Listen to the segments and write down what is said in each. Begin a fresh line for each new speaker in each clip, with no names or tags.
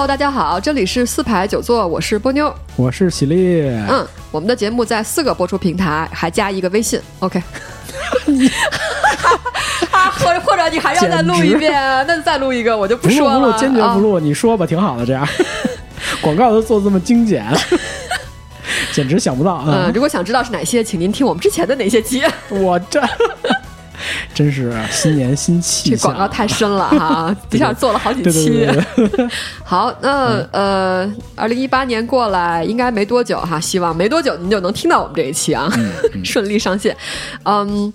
Hello，大家好，这里是四排九座，我是波妞，
我是喜力。
嗯，我们的节目在四个播出平台，还加一个微信。OK，啊，或者或者你还要再录一遍，那再录一个，我就
不
说
了。不录，坚决不录。你说吧，挺好的，这样 广告都做这么精简，简直想不到。
嗯，如果想知道是哪些，请您听我们之前的哪些集。
我这。真是新年新气
象，这广告太深了哈！一下做了好几期。好，那呃，二零一八年过来应该没多久哈，希望没多久您就能听到我们这一期啊，顺利上线。嗯，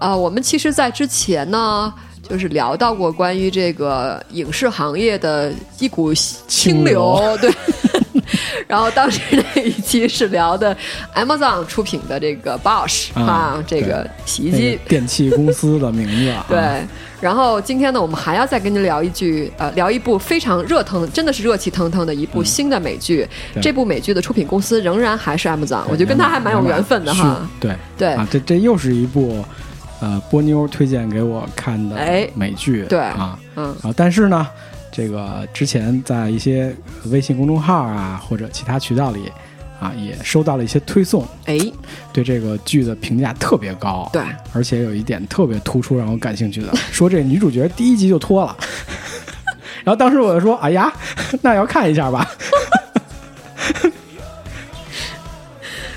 啊，我们其实，在之前呢，就是聊到过关于这个影视行业的一股清流，对。然后当时那一期是聊的 Amazon 出品的这个 Bosch 啊，这个洗衣机
电器公司的名字。
对，然后今天呢，我们还要再跟您聊一句，呃，聊一部非常热腾，真的是热气腾腾的一部新的美剧。这部美剧的出品公司仍然还是 Amazon，我觉得跟他还蛮有缘分的哈。
对
对
啊，这这又是一部呃波妞推荐给我看的美剧。
对
啊，嗯啊，但是呢。这个之前在一些微信公众号啊或者其他渠道里啊，也收到了一些推送，
哎，
对这个剧的评价特别高，
对，
而且有一点特别突出让我感兴趣的，说这女主角第一集就脱了，然后当时我就说，哎呀，那要看一下吧。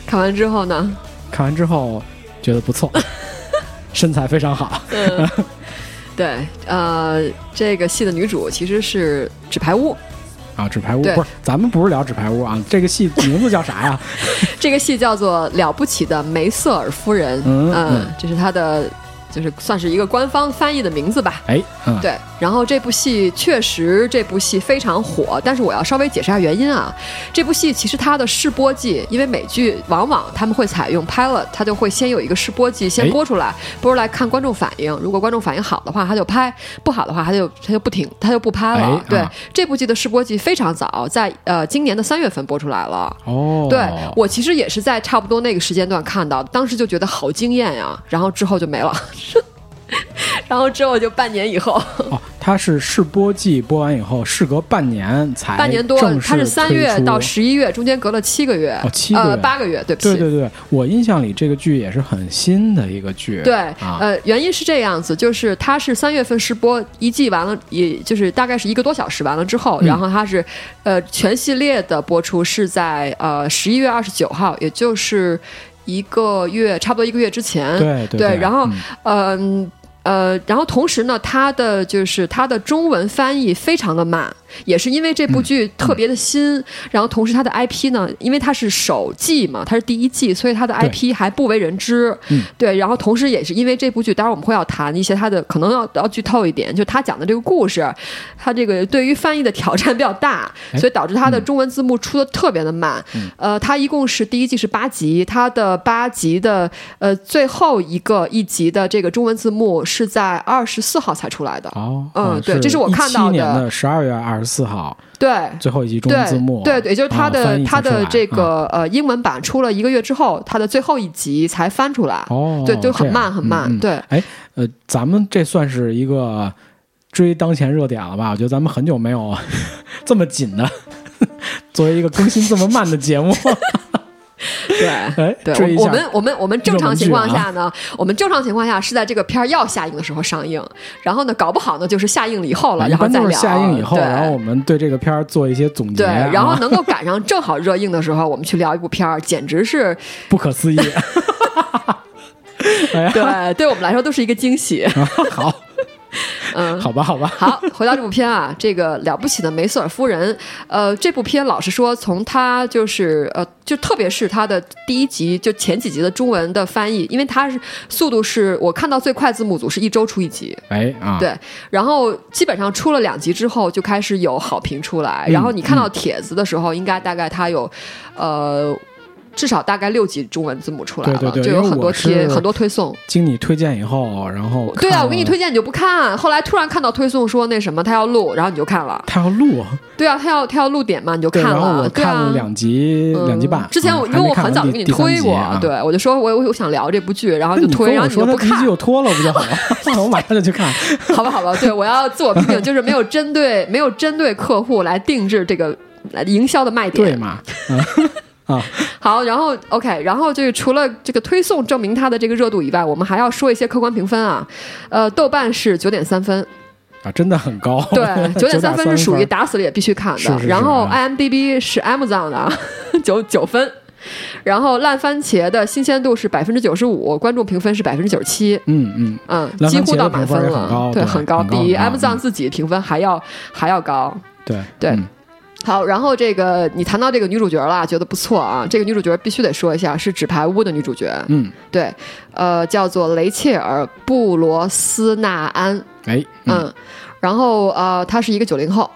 看完之后呢？
看完之后觉得不错，身材非常好。
对，呃，这个戏的女主其实是《纸牌屋》
啊，《纸牌屋》不是，咱们不是聊《纸牌屋》啊，这个戏名字叫啥呀？
这个戏叫做《了不起的梅瑟尔夫人》，嗯，这是她的。就是算是一个官方翻译的名字吧。
哎，
对。然后这部戏确实，这部戏非常火。但是我要稍微解释下原因啊。这部戏其实它的试播季，因为美剧往往他们会采用 pilot，它就会先有一个试播季先播出来，播出来看观众反应。如果观众反应好的话，他就拍；不好的话，他就他就不停，他就不拍了。对，这部剧的试播季非常早，在呃今年的三月份播出来了。哦，对我其实也是在差不多那个时间段看到，当时就觉得好惊艳呀。然后之后就没了。然后之后就半年以后
哦，它是试播季播完以后，事隔半年才
半年多，它是三月到十一月，中间隔了七个月
哦，七个
月八个月，对不起，
对对对，我印象里这个剧也是很新的一个剧，
对，呃，原因是这样子，就是它是三月份试播一季完了，也就是大概是一个多小时完了之后，然后它是呃全系列的播出是在呃十一月二十九号，也就是一个月差不多一个月之前，
对
对，然后嗯。呃，然后同时呢，它的就是它的中文翻译非常的慢。也是因为这部剧特别的新，然后同时它的 IP 呢，因为它是首季嘛，它是第一季，所以它的 IP 还不为人知。对，然后同时也是因为这部剧，当然我们会要谈一些它的，可能要要剧透一点，就他讲的这个故事，它这个对于翻译的挑战比较大，所以导致它的中文字幕出的特别的慢。呃，它一共是第一季是八集，它的八集的呃最后一个一集的这个中文字幕是在二十四号才出来的。
哦，
嗯，对，这是我看到
的十二月二。十四号，
对，
最后一集中文字幕，
对对，就是它的它的这个呃英文版出了一个月之后，它的最后一集才翻出来，
哦，
对，就很慢很慢，对。
哎，呃，咱们这算是一个追当前热点了吧？我觉得咱们很久没有 这么紧的，作为一个更新这么慢的节目。
对，对，我们我们我们正常情况下呢，我们正常情况下是在这个片儿要下映的时候上映，然后呢，搞不好呢就是下映了以后了，然后再聊。
下映以后，然后我们对这个片儿做一些总结，
对，然后能够赶上正好热映的时候，我们去聊一部片儿，简直是
不可思议。
对，对我们来说都是一个惊喜。
好。
嗯，
好吧，好吧。
好，回到这部片啊，这个了不起的梅瑟尔夫人。呃，这部片老实说，从它就是呃，就特别是它的第一集，就前几集的中文的翻译，因为它是速度是我看到最快字幕组是一周出一集。
哎啊，
对。然后基本上出了两集之后，就开始有好评出来。然后你看到帖子的时候，应该大概它有，呃。至少大概六级中文字母出来了，
对对对
就有很多贴很多推送。
经你推荐以后，然后
对啊，我给你推荐你就不看，后来突然看到推送说那什么他要录，然后你就看了。
他要录，
对啊，他要他要录点嘛，你就
对，
看
然后
了。
我看了两集、
嗯
两集半。
之前我因为我很早就给你推过，
啊、
对我就说我我我想聊这部剧，然后就推，然后你就不看，
就脱了不就好了？我马上就去看。
好吧好吧，对我要自我批评，就是没有针对没有针对客户来定制这个营销的卖点。
对嘛？嗯，
好，然后 OK，然后这个除了这个推送证明它的这个热度以外，我们还要说一些客观评分啊。呃，豆瓣是九点三分，
啊，真的很高。
对，九点三
分
分是属于打死了也必须看的。
是是是
然后
啊
IMDB 是 Amazon 的啊九九分，然后烂番茄的新鲜度是百分之九十五，观众评分是百分之九十七。
嗯嗯，
嗯，几乎到满分了，
对
很高，比 Amazon
嗯
自己评分还要还要高。
对
对
嗯
好，然后这个你谈到这个女主角了，觉得不错啊。这个女主角必须得说一下，是《纸牌屋》的女主角，
嗯，
对，呃，叫做雷切尔·布罗斯纳安，
哎，嗯，
嗯，然后呃，她是一个九零后。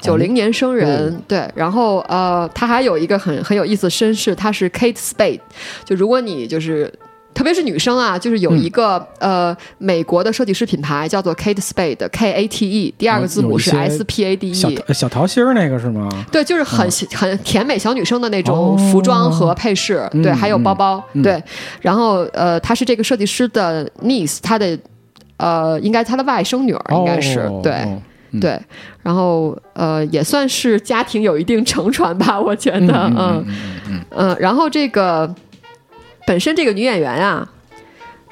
九零年生人，
哦
对，然后呃，她还有一个很很有意思的身世，她是 Kate Spade。就如果你就是，特别是女生啊，就是有一个、呃美国的设计师品牌叫做 Kate Spade，K A T E，第二个字母是 S P A D
小
E。
小桃心儿那个是吗？
对，就是很、很甜美小女生的那种
哦
服装和配饰，对，
嗯
还有包包，
嗯
对。然后呃，她是这个设计师的 niece，她的呃，应该她的外甥女儿，应该是、对。对，然后呃，也算是家庭有一定承传吧，我觉得，
嗯
嗯
嗯嗯嗯
嗯，然后这个本身这个女演员啊，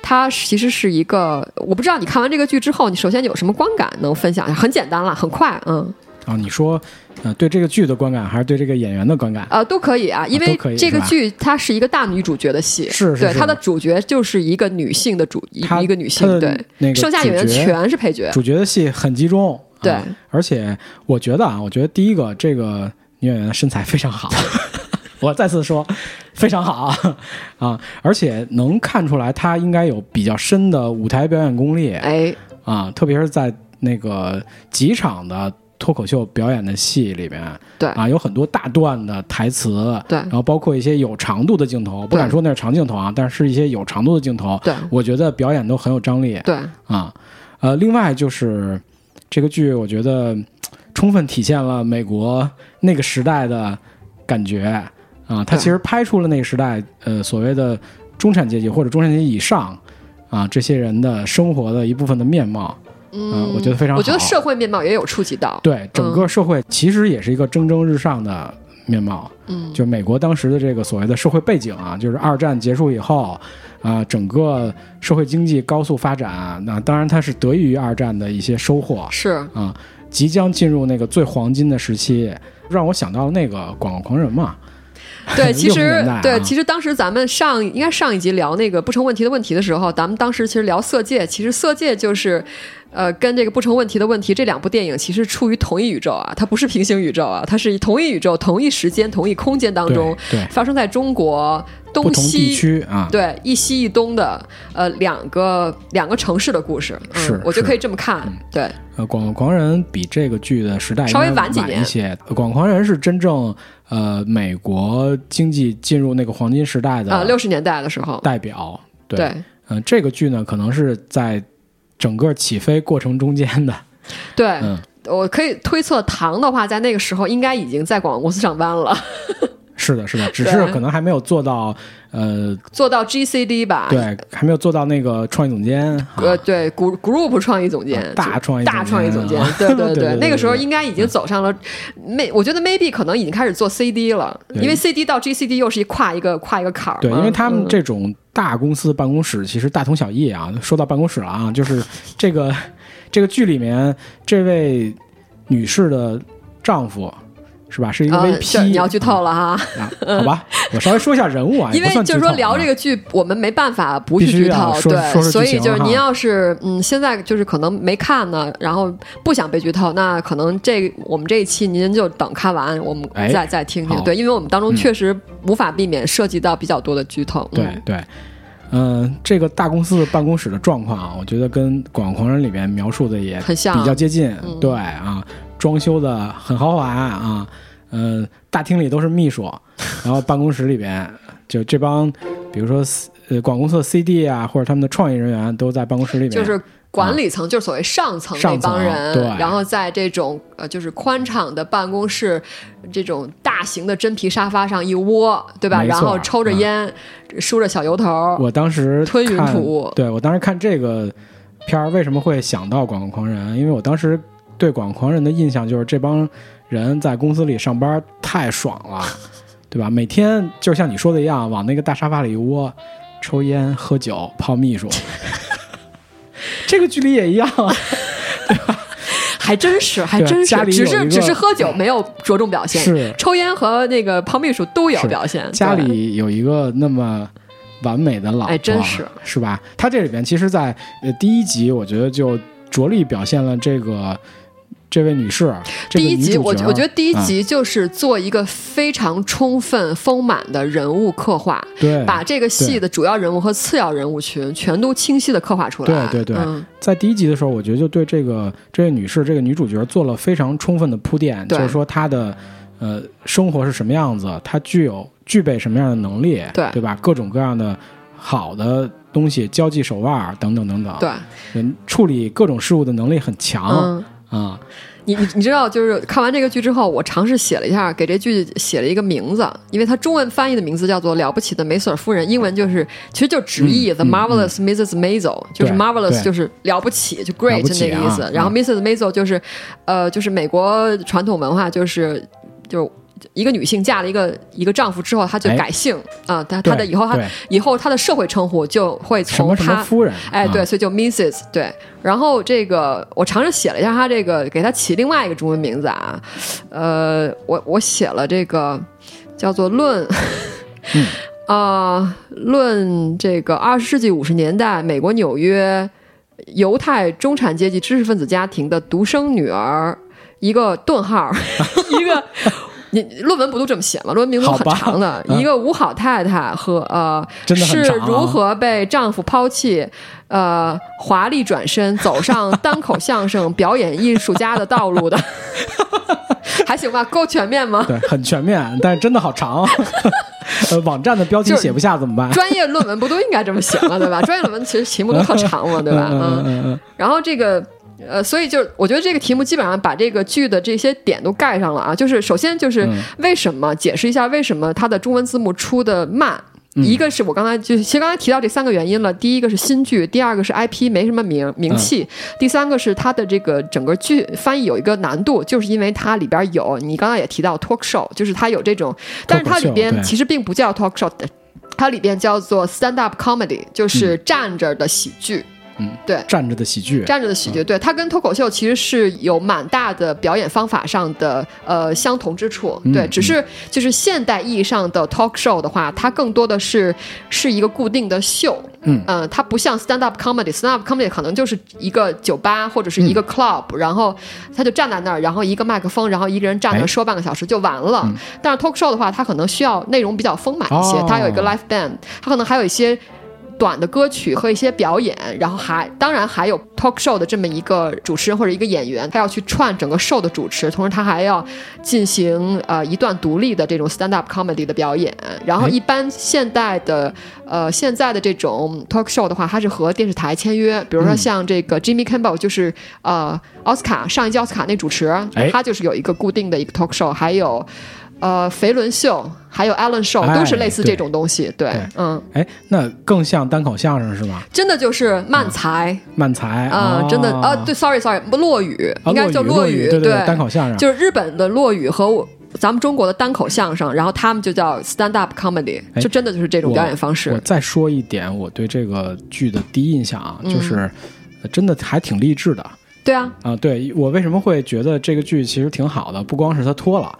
她其实是一个，我不知道你看完这个剧之后，你首先有什么观感能分享？一下？很简单了，很快，嗯，
啊，你说，呃，对这个剧的观感，还是对这个演员的观感？
呃，都可以啊，因为这个剧它是一个大女主角的戏，对，
是是是。
她的主角就是一个女性的主一一个女性对，
那个
剩下演员全是配角，
主角的戏很集中，
对。
啊而且我觉得啊，我觉得第一个这个女演员的身材非常好，我再次说非常好啊。啊，而且能看出来他应该有比较深的舞台表演功力。
哎，
啊，特别是在那个几场的脱口秀表演的戏里面。
对。
啊，有很多大段的台词，
对。
然后包括一些有长度的镜头，不敢说那是长镜头啊，但是一些有长度的镜头，
对。
我觉得表演都很有张力。
对，
啊，呃，另外就是这个剧，我觉得充分体现了美国那个时代的感觉啊，它其实拍出了那个时代呃所谓的中产阶级或者中产阶级以上啊这些人的生活的一部分的面貌。嗯，我觉得非常好。
我觉得社会面貌也有触及到，
对整个社会其实也是一个蒸蒸日上的面貌。
嗯，
就美国当时的这个所谓的社会背景啊，就是二战结束以后，啊、整个社会经济高速发展，那当然它是得益于二战的一些收获
是，
啊，即将进入那个最黄金的时期，让我想到了那个《广告狂人》嘛，
对，其实
啊
对，其实当时咱们上应该上一集聊那个不成问题的问题的时候，咱们当时其实聊《色戒》，其实《色戒》就是。呃，跟这个不成问题的问题，这两部电影其实处于同一宇宙啊，它不是平行宇宙啊，它是同一宇宙、同一时间、同一空间当中
对，
发生在中国东西
区啊，
对一西一东的呃两个两个城市的故事，嗯、我觉得可以这么看，对。
呃，《广告狂人》比这个剧的时代
稍微晚几年
一些，《广告狂人》是真正呃美国经济进入那个黄金时代的
啊，六十年代的时候，
代表，对
对。
嗯、这个剧呢，可能是在整个起飞过程中间的，
对，
嗯，
我可以推测，唐的话在那个时候应该已经在广告公司上班了，
是的，是的，只是可能还没有做到，呃，
做到 GCD 吧，
对，还没有做到那个创意总监，啊。
呃，对，group 创意总监，
啊大创意
大创意总监，对对
对
那个时候应该已经走上了，may 我觉得 maybe 可能已经开始做 CD 了，因为 CD 到 GCD 又是一跨一个跨一个坎儿，
对，因为他们
嗯。
这种大公司办公室其实大同小异啊。说到办公室了啊，就是这个这个剧里面这位女士的丈夫是吧，是一个
啊
VP，、
这你要剧透了哈，
啊？好吧，我稍微说一下人物啊，
因为就是说聊这
个
个剧，我们没办法不去剧透，对，所以就是您要是嗯现在就是可能没看呢，然后不想被剧透，那可能这我们这一期您就等看完，我们
哎
再再听听，对，因为我们当中
嗯
确实无法避免涉及到比较多的剧透，
对
嗯
对。嗯，这个大公司的办公室的状况啊，我觉得跟《广告狂人》里面描述的也
很像
比较接近。
嗯
对啊，装修的很豪华啊，嗯、大厅里都是秘书，然后办公室里边就这帮，比如说呃广告公司的 CD 啊，或者他们的创意人员都在办公室里面，
就是管理层，就是所谓上层那帮人，
对，
然后在这种呃就是宽敞的办公室，这种大型的真皮沙发上一窝，对吧？然后抽着烟，梳着小油头。
我当时
吞云吐雾，
对我当时看这个片儿为什么会想到广告狂人？因为我当时对广告狂人的印象就是这帮人在公司里上班太爽了。对吧？每天就像你说的一样，往那个大沙发里一窝，抽烟、喝酒、泡秘书。这个距离也一样啊，对吧？
还真是，还真是，只是只是喝酒没有着重表现，
是
抽烟和那个泡秘书都有表现。
家里有一个那么完美的老婆，
哎，真是
是吧？他这里边其实，在呃第一集，我觉得就着力表现了这个。这位女士，
第一集我我觉得第一集就是做一个非常充分丰满的人物刻画，
对，
把这个戏的主要人物和次要人物群全都清晰的刻画出
来。对对对，在第一集的时候，我觉得就对这个这位女士这个女主角做了非常充分的铺垫，就是说她的呃生活是什么样子，她具有具备什么样的能力，
对。
对吧？各种各样的好的东西，交际手腕等等等等，
对，
人处理各种事物的能力很强。啊，
你你你知道，就是看完这个剧之后，我尝试写了一下，给这剧写了一个名字，因为它中文翻译的名字叫做《了不起的梅瑟尔夫人》，英文就是其实就直译 The Marvelous Mrs. Maisel，就是 Marvelous 就是了不起，就 Great 那个意思。然后 Mrs. Maisel 就是呃，就是美国传统文化就是就。一个女性嫁了一个一个丈夫之后，她就改姓啊，她她的以后她以后她的社会称呼就会从她
夫人
哎对，所以就 Mrs 对。然后这个我尝试写了一下她这个，给她起另外一个中文名字啊，呃，我我写了这个叫做论 啊论这个二十世纪五十年代美国纽约犹太中产阶级知识分子家庭的独生女儿，一个顿号 一个。你论文不都这么写吗？论文名字很长的，一个五好太太和呃是如何被丈夫抛弃，呃华丽转身走上单口相声表演艺术家的道路的，还行吧？够全面吗？
对，很全面，但是真的好长。呃，网站的标题写不下怎么办？
专业论文不都应该这么写吗？对吧？专业论文其实题目都特长嘛，对吧？
嗯嗯嗯。
然后这个。呃，所以就我觉得这个题目基本上把这个剧的这些点都盖上了啊。就是首先就是为什么解释一下为什么它的中文字幕出的慢？一个是我刚才就其实刚才提到这三个原因了。第一个是新剧，第二个是 IP 没什么名名气，第三个是它的这个整个剧翻译有一个难度，就是因为它里边有你刚刚也提到 talk show，就是它有这种，但是它里边其实并不叫 talk show，它里边叫做 stand up comedy，就是站着的喜剧。
嗯，
对，
站着的喜剧，
站着的喜剧，对，它跟脱口秀其实是有蛮大的表演方法上的呃相同之处，对，只是就是现代意义上的 talk show 的话，它更多的是是一个固定的秀，
嗯，
呃，它不像 stand up comedy，stand up comedy 可能就是一个酒吧或者是一个 club，然后他就站在那儿，然后一个麦克风，然后一个人站那说半个小时就完了，但是 talk show 的话，它可能需要内容比较丰满一些，它有一个 live band，它可能还有一些。短的歌曲和一些表演，然后还当然还有 talk show 的这么一个主持人或者一个演员，他要去串整个 show 的主持，同时他还要进行呃一段独立的这种 stand up comedy 的表演。然后一般现代的呃现在的这种 talk show 的话，它是和电视台签约，比如说像这个 Jimmy Kimmel 就是呃奥斯卡上一届奥斯卡那主持，他就是有一个固定的一个 talk show，还有。呃，肥伦秀还有 Allen Show 都是类似这种东西，对，嗯，
哎，那更像单口相声是吗？
真的就是慢才，
慢才
啊，真的啊，对，sorry，sorry，不落雨，应该叫
落
雨，
对，单口相声。
就是日本的落雨和我咱们中国的单口相声，然后他们就叫 stand up comedy，就真的就是这种表演方式。
我再说一点，我对这个剧的第一印象啊，就是真的还挺励志的。
对啊，
啊，对我为什么会觉得这个剧其实挺好的？不光是它脱了，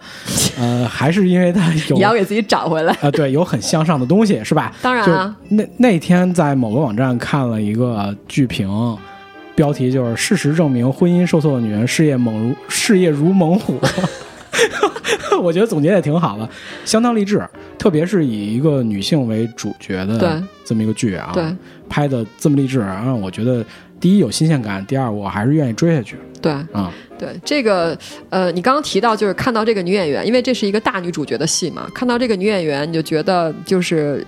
呃，还是因为它 有
你要给自己找回来
啊，对，有很向上的东西，是吧？
当然啊，
那那天在某个网站看了一个剧评，标题就是“事实证明，婚姻受挫的女人事业猛如事业如猛虎”。我觉得总结也挺好的，相当励志，特别是以一个女性为主角的这么一个剧啊，
对
拍的这么励志，让我觉得第一有新鲜感，第二我还是愿意追下去
对
啊。
对，这个呃，你刚刚提到就是看到这个女演员，因为这是一个大女主角的戏嘛，看到这个女演员，你就觉得就是。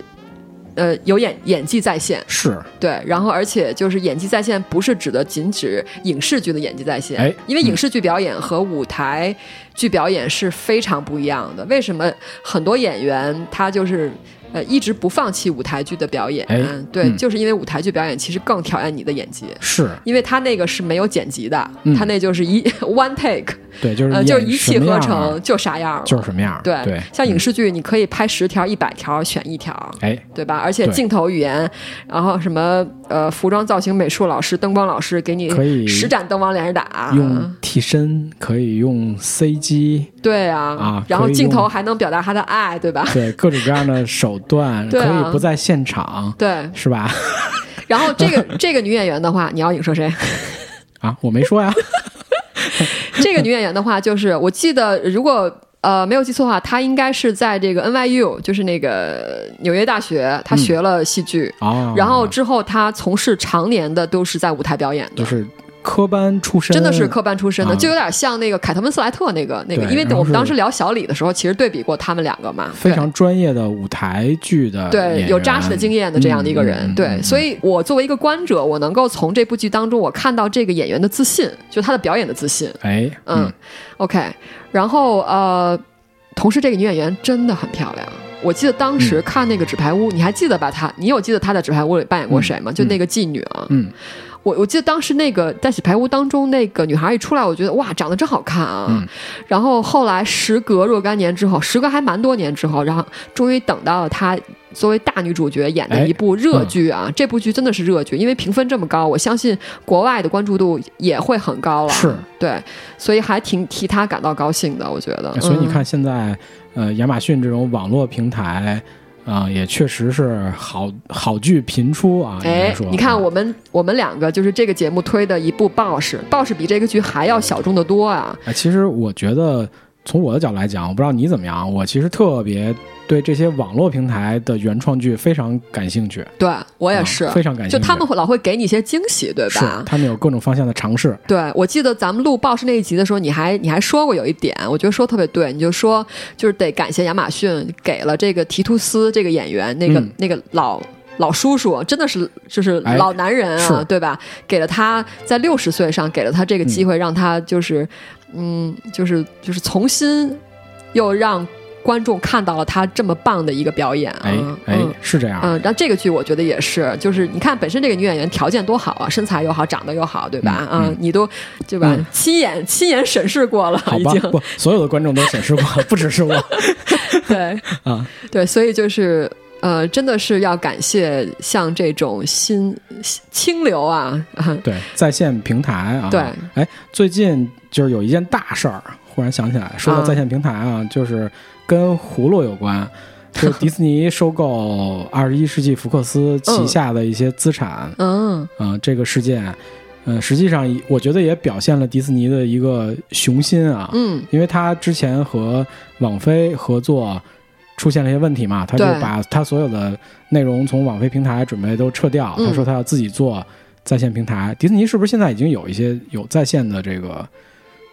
呃，有演演技在线，
是，
对，然后而且就是演技在线，不是指的仅指影视剧的演技在线，
哎
因为影视剧表演和舞台剧表演是非常不一样的。为什么很多演员他就是呃一直不放弃舞台剧的表演？
哎
对，
嗯
就是因为舞台剧表演其实更挑战你的演技。
是
因为他那个是没有剪辑的，
嗯
他那就是一 one take，
对，就是
呃，就一气呵成，就啥样了。
就是什么样，
对
对，
像影
嗯
视剧，你可以拍十条、一百条，选一条。
哎，
对吧？而且镜头语言，然后什么呃，服装造型美术老师、灯光老师给你
可以
十盏灯光连着打，
用替身可以用 CG，
对啊，
啊
然后镜头还能表达他的爱，对吧？
对各种各样的手段，
对啊
可以不在现场，
对，
是吧？
然后这个这个女演员的话，你要影射谁？
啊，我没说呀，
这个女演员的话，就是我记得，如果呃没有记错的话，她应该是在这个 NYU，就是那个纽约大学，她学了戏剧，
哦，
然后之后她从事常年的都是在舞台表演的
就。是科班出身，
真的是科班出身的，
啊。
就有点像那个凯特温斯莱特那个那个，因为我们当时聊小李的时候，其实对比过他们两个嘛，
非常专业的舞台剧的
对有扎实的经验的这样的一个人，对，
嗯
所以我作为一个观者，我能够从这部剧当中，我看到这个演员的自信，就他的表演的自信，
哎，
嗯 OK，然后呃，同时这个女演员真的很漂亮。我记得当时看那个《纸牌屋》，你还记得吧？她，你有记得她在《纸牌屋》里扮演过谁吗？就那个妓女啊。
嗯，
我我记得当时那个在《洗牌屋》当中，那个女孩一出来，我觉得哇，长得真好看啊。
嗯
然后后来时隔若干年之后，时隔还蛮多年之后，然后终于等到了她作为大女主角演的一部热剧啊。这部剧真的是热剧，因为评分这么高，我相信国外的关注度也会很高了。
是
对，所以还挺替她感到高兴的，我觉得。嗯
所以你看现在，呃，亚马逊这种网络平台。啊、也确实是好好剧频出啊！
哎你看我们我们两个就是这个节目推的一部《暴士》，《暴士》比这个剧还要小众的多啊！
哎，其实我觉得从我的角度来讲，我不知道你怎么样，我其实特别对这些网络平台的原创剧非常感兴趣。
对我也
啊
是，
非常感兴趣。
就他们会老会给你一些惊喜，对
是
吧？
他们有各种方向的尝试。
对，我记得咱们录《暴士》那一集的时候，你还你还说过有一点，我觉得说得特别对，你就说就是得感谢亚马逊给了这个提图斯这个演员那个、
嗯
那个老。老叔叔真的是就是
哎
老男人啊，
是
对吧？给了他在六十岁上给了他这个机会，让他就是嗯，就是就是重新又让观众看到了他这么棒的一个表演啊！
哎哎
嗯，
是这样。
嗯，然后这个剧我觉得也是，就是你看本身这个女演员条件多好啊，身材又好，长得又好，对吧？
嗯
啊，你都对吧？
嗯
亲眼亲眼审视过了，
好吧
已经，
不，所有的观众都审视过，不只是我
对
啊。
对，所以就是呃，真的是要感谢像这种新清流啊，啊
对，在线平台啊。
对，
哎，最近就是有一件大事儿，忽然想起来，说到
啊
在线平台啊，就是跟葫芦有关。就是迪士尼收购二十一世纪福克斯旗下的一些资产，
嗯
啊、这个事件，呃，实际上我觉得也表现了迪士尼的一个雄心啊，
嗯
因为他之前和网飞合作出现了一些问题嘛，他就把他所有的内容从网飞平台准备都撤掉，
嗯
他说他要自己做在线平台。迪士尼是不是现在已经有一些有在线的这个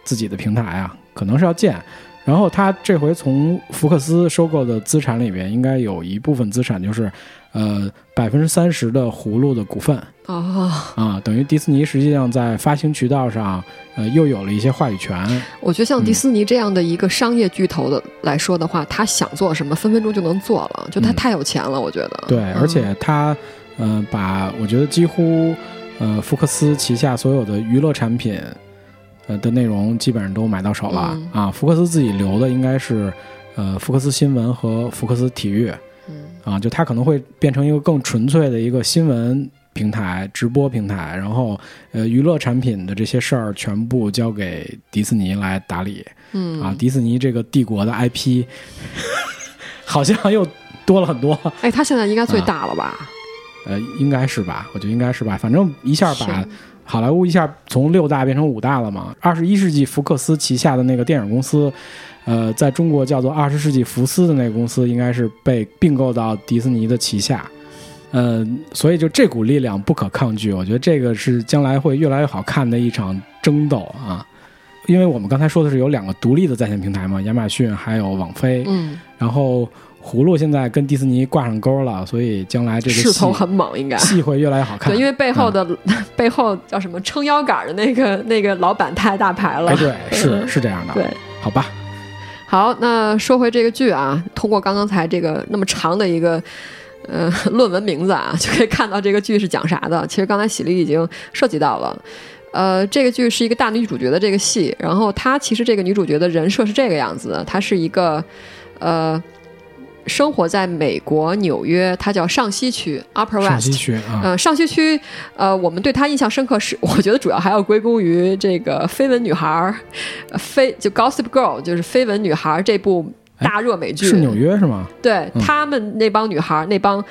自己的平台啊？可能是要建。然后他这回从福克斯收购的资产里边，应该有一部分资产就是，呃，百分之三十的葫芦的股份
哦，
啊，等于迪士尼实际上在发行渠道上，呃，又有了一些话语权。
我觉得像
嗯
迪士尼这样的一个商业巨头的来说的话，他想做什么，分分钟就能做了，就他
嗯
太有钱了，我觉得。
对，
嗯
而且他，呃，把我觉得几乎，呃，福克斯旗下所有的娱乐产品，呃的内容基本上都买到手了、
嗯
啊。福克斯自己留的应该是，呃，福克斯新闻和福克斯体育
嗯
啊，就它可能会变成一个更纯粹的一个新闻平台、直播平台，然后，呃，娱乐产品的这些事儿全部交给迪士尼来打理
嗯
啊。迪士尼这个帝国的 IP，好像又多了很多。
哎，它现在应该最
啊
大了吧？
呃，应该是吧？我觉得应该是吧。反正一下把
是
好莱坞一下从六大变成五大了嘛。二十一世纪福克斯旗下的那个电影公司，呃，在中国叫做二十世纪福斯的那个公司，应该是被并购到迪士尼的旗下。嗯，所以就这股力量不可抗拒，我觉得这个是将来会越来越好看的一场争斗啊。因为我们刚才说的是有两个独立的在线平台嘛，亚马逊还有网飞，
嗯，
然后葫芦现在跟迪士尼挂上钩了，所以将来这个
势头很猛，应该。
戏会越来越好看。
对，因为背后的、背后叫什么撑腰杆的那个那个老板太大牌了。
哎，对，是是这样的。
对，
好吧。
好，那说回这个剧啊，通过刚刚才这个那么长的一个呃论文名字啊，就可以看到这个剧是讲啥的。其实刚才喜力已经涉及到了。呃，这个剧是一个大女主角的这个戏，然后她其实这个女主角的人设是这个样子的，她是一个呃。生活在美国纽约，它叫上西区 （Upper West）。
上西区啊，
呃，上西区，呃，我们对她印象深刻是，我觉得主要还要归功于这个绯闻女孩儿，呃绯就 Gossip Girl，就是绯闻女孩儿这部大热美剧。
是纽约是吗？
对他们那帮女孩儿，那帮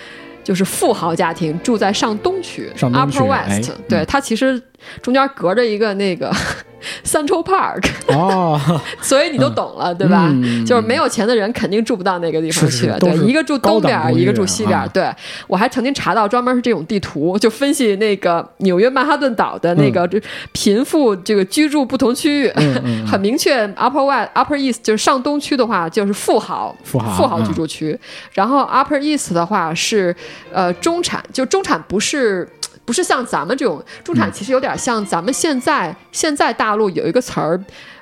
就是富豪家庭，住在上东区
上东区
（Upper
哎
West）。对，它其实中间隔着一个那个 Central Park，
哦，
所以你都懂了，对吧？
嗯
就是没有钱的人肯定住不到那个地方去，对，一个住东边一个住西边。
啊
对我还曾经查到专门是这种地图，就分析那个纽约曼哈顿岛的那个这贫富这个居住不同区域，很明确。Upper West、Upper East 就是上东区的话，就是富豪
富豪嗯
居住区，然后 Upper East 的话是呃中产，就中产不是。不是像咱们这种中
嗯。
产，其实有点像咱们现在、现在大陆有一个词儿，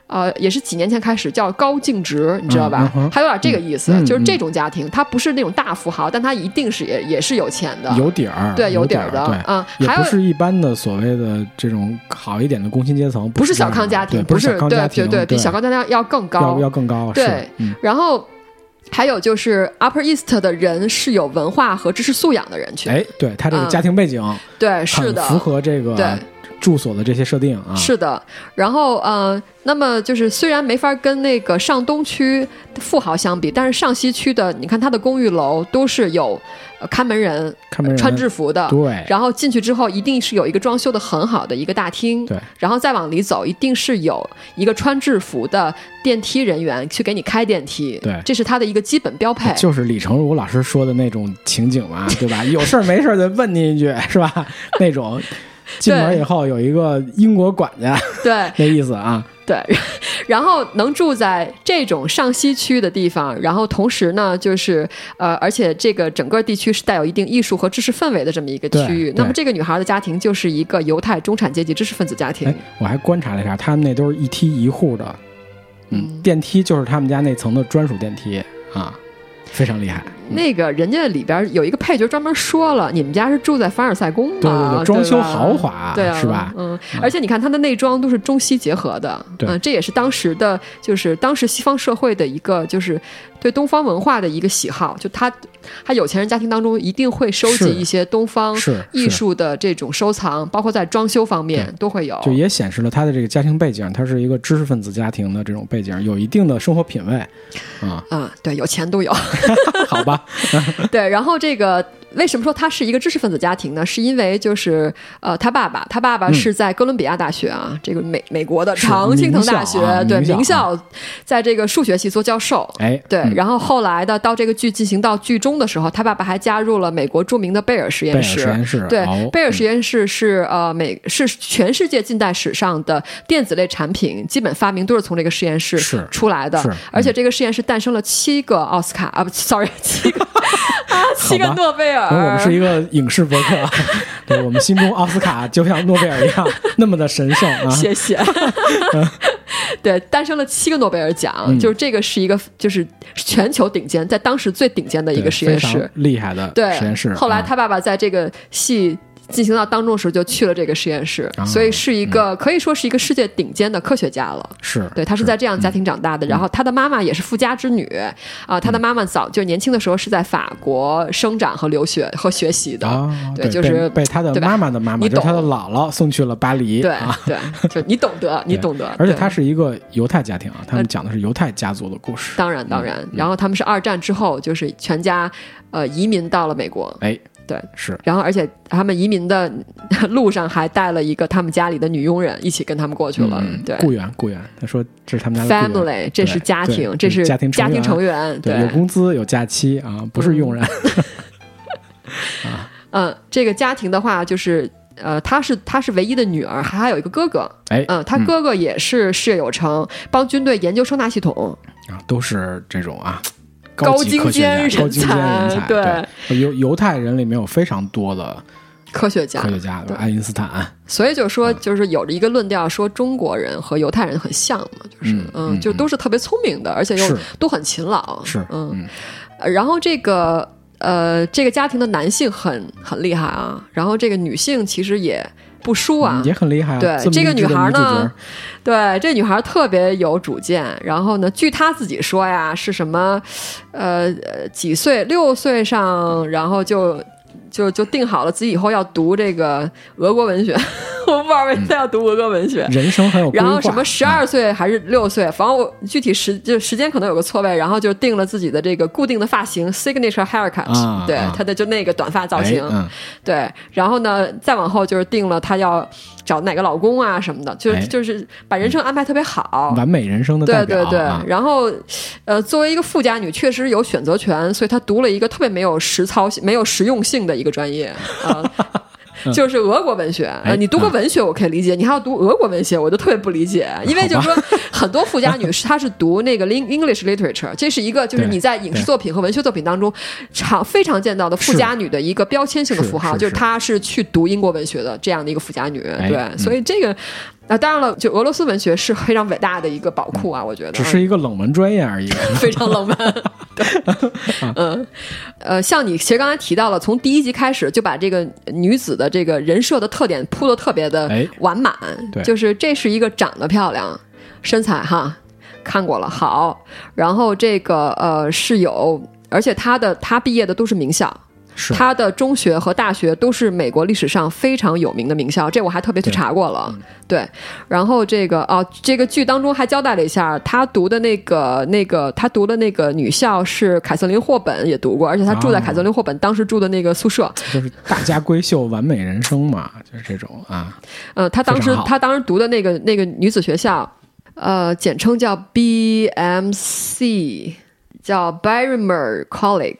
呃，也是几年前开始叫高净值，你知道吧？
嗯嗯
还有点这个意思，
嗯
就是这种家庭，他不是那种大富豪，但他一定是也也是有钱的，
有底儿，
对有底儿的
啊，
嗯还有
也不是一般的所谓的这种好一点的工薪阶层，
不是小康家庭，
不
是对对对，比小康家庭要更高，
要要更高，
对
嗯，
然后还有就是 Upper East 的人是有文化和知识素养的人群，
哎，对他这个
嗯。
家庭背景
对，是的，
符合这个
对
住所的这些设定啊，
是的，然后呃，那么就是虽然没法跟那个上东区富豪相比，但是上西区的，你看它的公寓楼都是有、呃、看门人
看门人。
穿制服的，
对。
然后进去之后一定是有一个装修的很好的一个大厅，
对，
然后再往里走一定是有一个穿制服的电梯人员去给你开电梯，
对。
这是它的一个基本标配。
就是李成儒老师说的那种情景嘛，对吧？有事儿没事儿的问你一句，是吧？那种 进门以后有一个英国管家，
对，
那意思啊，
对，然后能住在这种上西区的地方，然后同时呢，就是呃，而且这个整个地区是带有一定艺术和知识氛围的这么一个区域那么这个女孩的家庭就是一个犹太中产阶级知识分子家庭
哎。，我还观察了一下，他们那都是一梯一户的，嗯，
嗯
电梯就是他们家那层的专属电梯啊，非常厉害。
那个人家里边有一个配角专门说了，你们家是住在凡尔赛宫吗？
对对对装修豪华
对啊，
是吧
嗯，而且你看它的内装都是中西结合的，
对。
嗯，这也是当时的，就是当时西方社会的一个，就是对东方文化的一个喜好，就他他有钱人家庭当中一定会收集一些东方艺术的这种收藏，包括在装修方面。都会有。
就也显示了他的这个家庭背景，他是一个知识分子家庭的这种背景，有一定的生活品味。啊，
啊、对，有钱都有。
好吧？
对，然后这个为什么说他是一个知识分子家庭呢？是因为就是呃，他爸爸，他爸爸是在哥伦比亚大学啊，这个美美国的常青藤大学，对
名校，
在这个数学系做教授。
哎，
对，
嗯
然后后来的到这个剧进行到剧中的时候，他爸爸还加入了美国著名的贝尔实验室
贝尔
室。
实验室，
对，
哦
贝尔实验室是呃美是全世界近代史上的电子类产品基本发明都是从这个实验室
是
出来的而且这个实验室诞生了七个奥斯卡啊不，sorry，七个啊 七个诺贝尔。
我们是一个影视博客，对我们心中奥斯卡就像诺贝尔一样 那么的神圣啊！
谢谢。对，诞生了七个诺贝尔奖，
嗯
就是这个是一个就是全球顶尖，在当时最顶尖的一个实验室。
厉害的
对，
实验室。啊
后来他爸爸在这个戏进行到当中的时候，就去了这个实验室，
啊
所以是一个、可以说是一个世界顶尖的科学家了。
是
对，他是在这样家庭长大的，然后他的妈妈也是富家之女啊、他的妈妈早就年轻的时候是在法国生长和留学和学习的，
啊，
对就是
被被他的
对
妈妈的妈妈，
你
就是他的姥姥送去了巴黎。
对
啊，
对，就你懂得，你懂得，
而且
对。
他是一个犹太家庭啊，他们
呃
讲的是犹太家族的故事。
当然当然，然后他们是二战之后就是全家呃移民到了美国，
哎，
对，
是
然后而且他们移民的 路上还带了一个他们家里的女佣人一起跟他们过去了，
嗯
对。
雇员雇员，他说这是他们家的
Family，这是家庭，这是
家庭
家庭成
员，
员，
对，有工资有假期啊，不是佣人。
嗯，这个家庭的话，就是呃，她是她是唯一的女儿，还还有一个哥哥。
哎，
嗯，他哥哥也是事业有成，帮军队研究声纳系统，
啊，都是这种啊。
高精
级科学
尖
家，高精尖人才，
对
犹犹太人里面有非常多的
科学家，
科学家，
对
爱因斯坦，
所以就说，就是有着一个论调，说中国人和犹太人很像嘛，就是
嗯
就都是特别聪明的，而且又都很勤劳，
是
嗯，呃然后这个呃，这个家庭的男性很很厉害啊，然后这个女性其实也不输啊
嗯，也很厉害啊。
对
这
个女孩呢，对，这女孩特别有主见。然后呢，据她自己说呀，是什么，呃，呃几岁六岁上，然后就就就定好了自己以后要读这个俄国文学。我不知道为什么要读俄国文学。
人生很有。
然后什么十二岁还是六岁，反正我具体时就时间可能有个错位，然后就定了自己的这个固定的发型 signature haircut，、对
啊。啊
他的就那个短发造型，对，然后呢，再往后就是定了他要找哪个老公啊什么的，就就是把人生安排特别好。
完美人生的
对对对，
啊。
然后，呃，作为一个富家女，确实有选择权，所以她读了一个特别没有实操性、没有实用性的一个专业，呃，就是俄国文学。呃，
哎
你读个文学我可以理解，你还要读俄国文学，我就特别不理解，因为就是说很多富家女是她是读那个 Ling- English literature，这是一个就是你在影视作品和文学作品当中常非常见到的富家女的一个标签性的符号，
是
就是她是去读英国文学的这样的一个富家女。对，
嗯
所以这个。啊，当然了，就俄罗斯文学是非常伟大的一个宝库啊，我觉得
只是一个冷门专业而已。
非常冷门。对，嗯，呃，像你其实刚才提到了，从第一集开始就把这个女子的这个人设的特点铺的特别的
哎
完满，
对
就是这是一个长得漂亮，身材哈看过了好，然后这个呃是有，而且她的她毕业的都是名校。
是
她的中学和大学都是美国历史上非常有名的名校，这我还特别去查过了。
嗯
对，然后这个哦，这个剧当中还交代了一下，他读的那个那个他读的那个女校是凯瑟琳霍本也读过，而且他住在
哦
凯瑟琳霍本当时住的那个宿舍。
就是大家闺秀完美人生嘛，就是这种啊。
呃，他当时
非常好
她当时读的那个那个女子学校，呃，简称叫 BMC，叫 Barrymore College。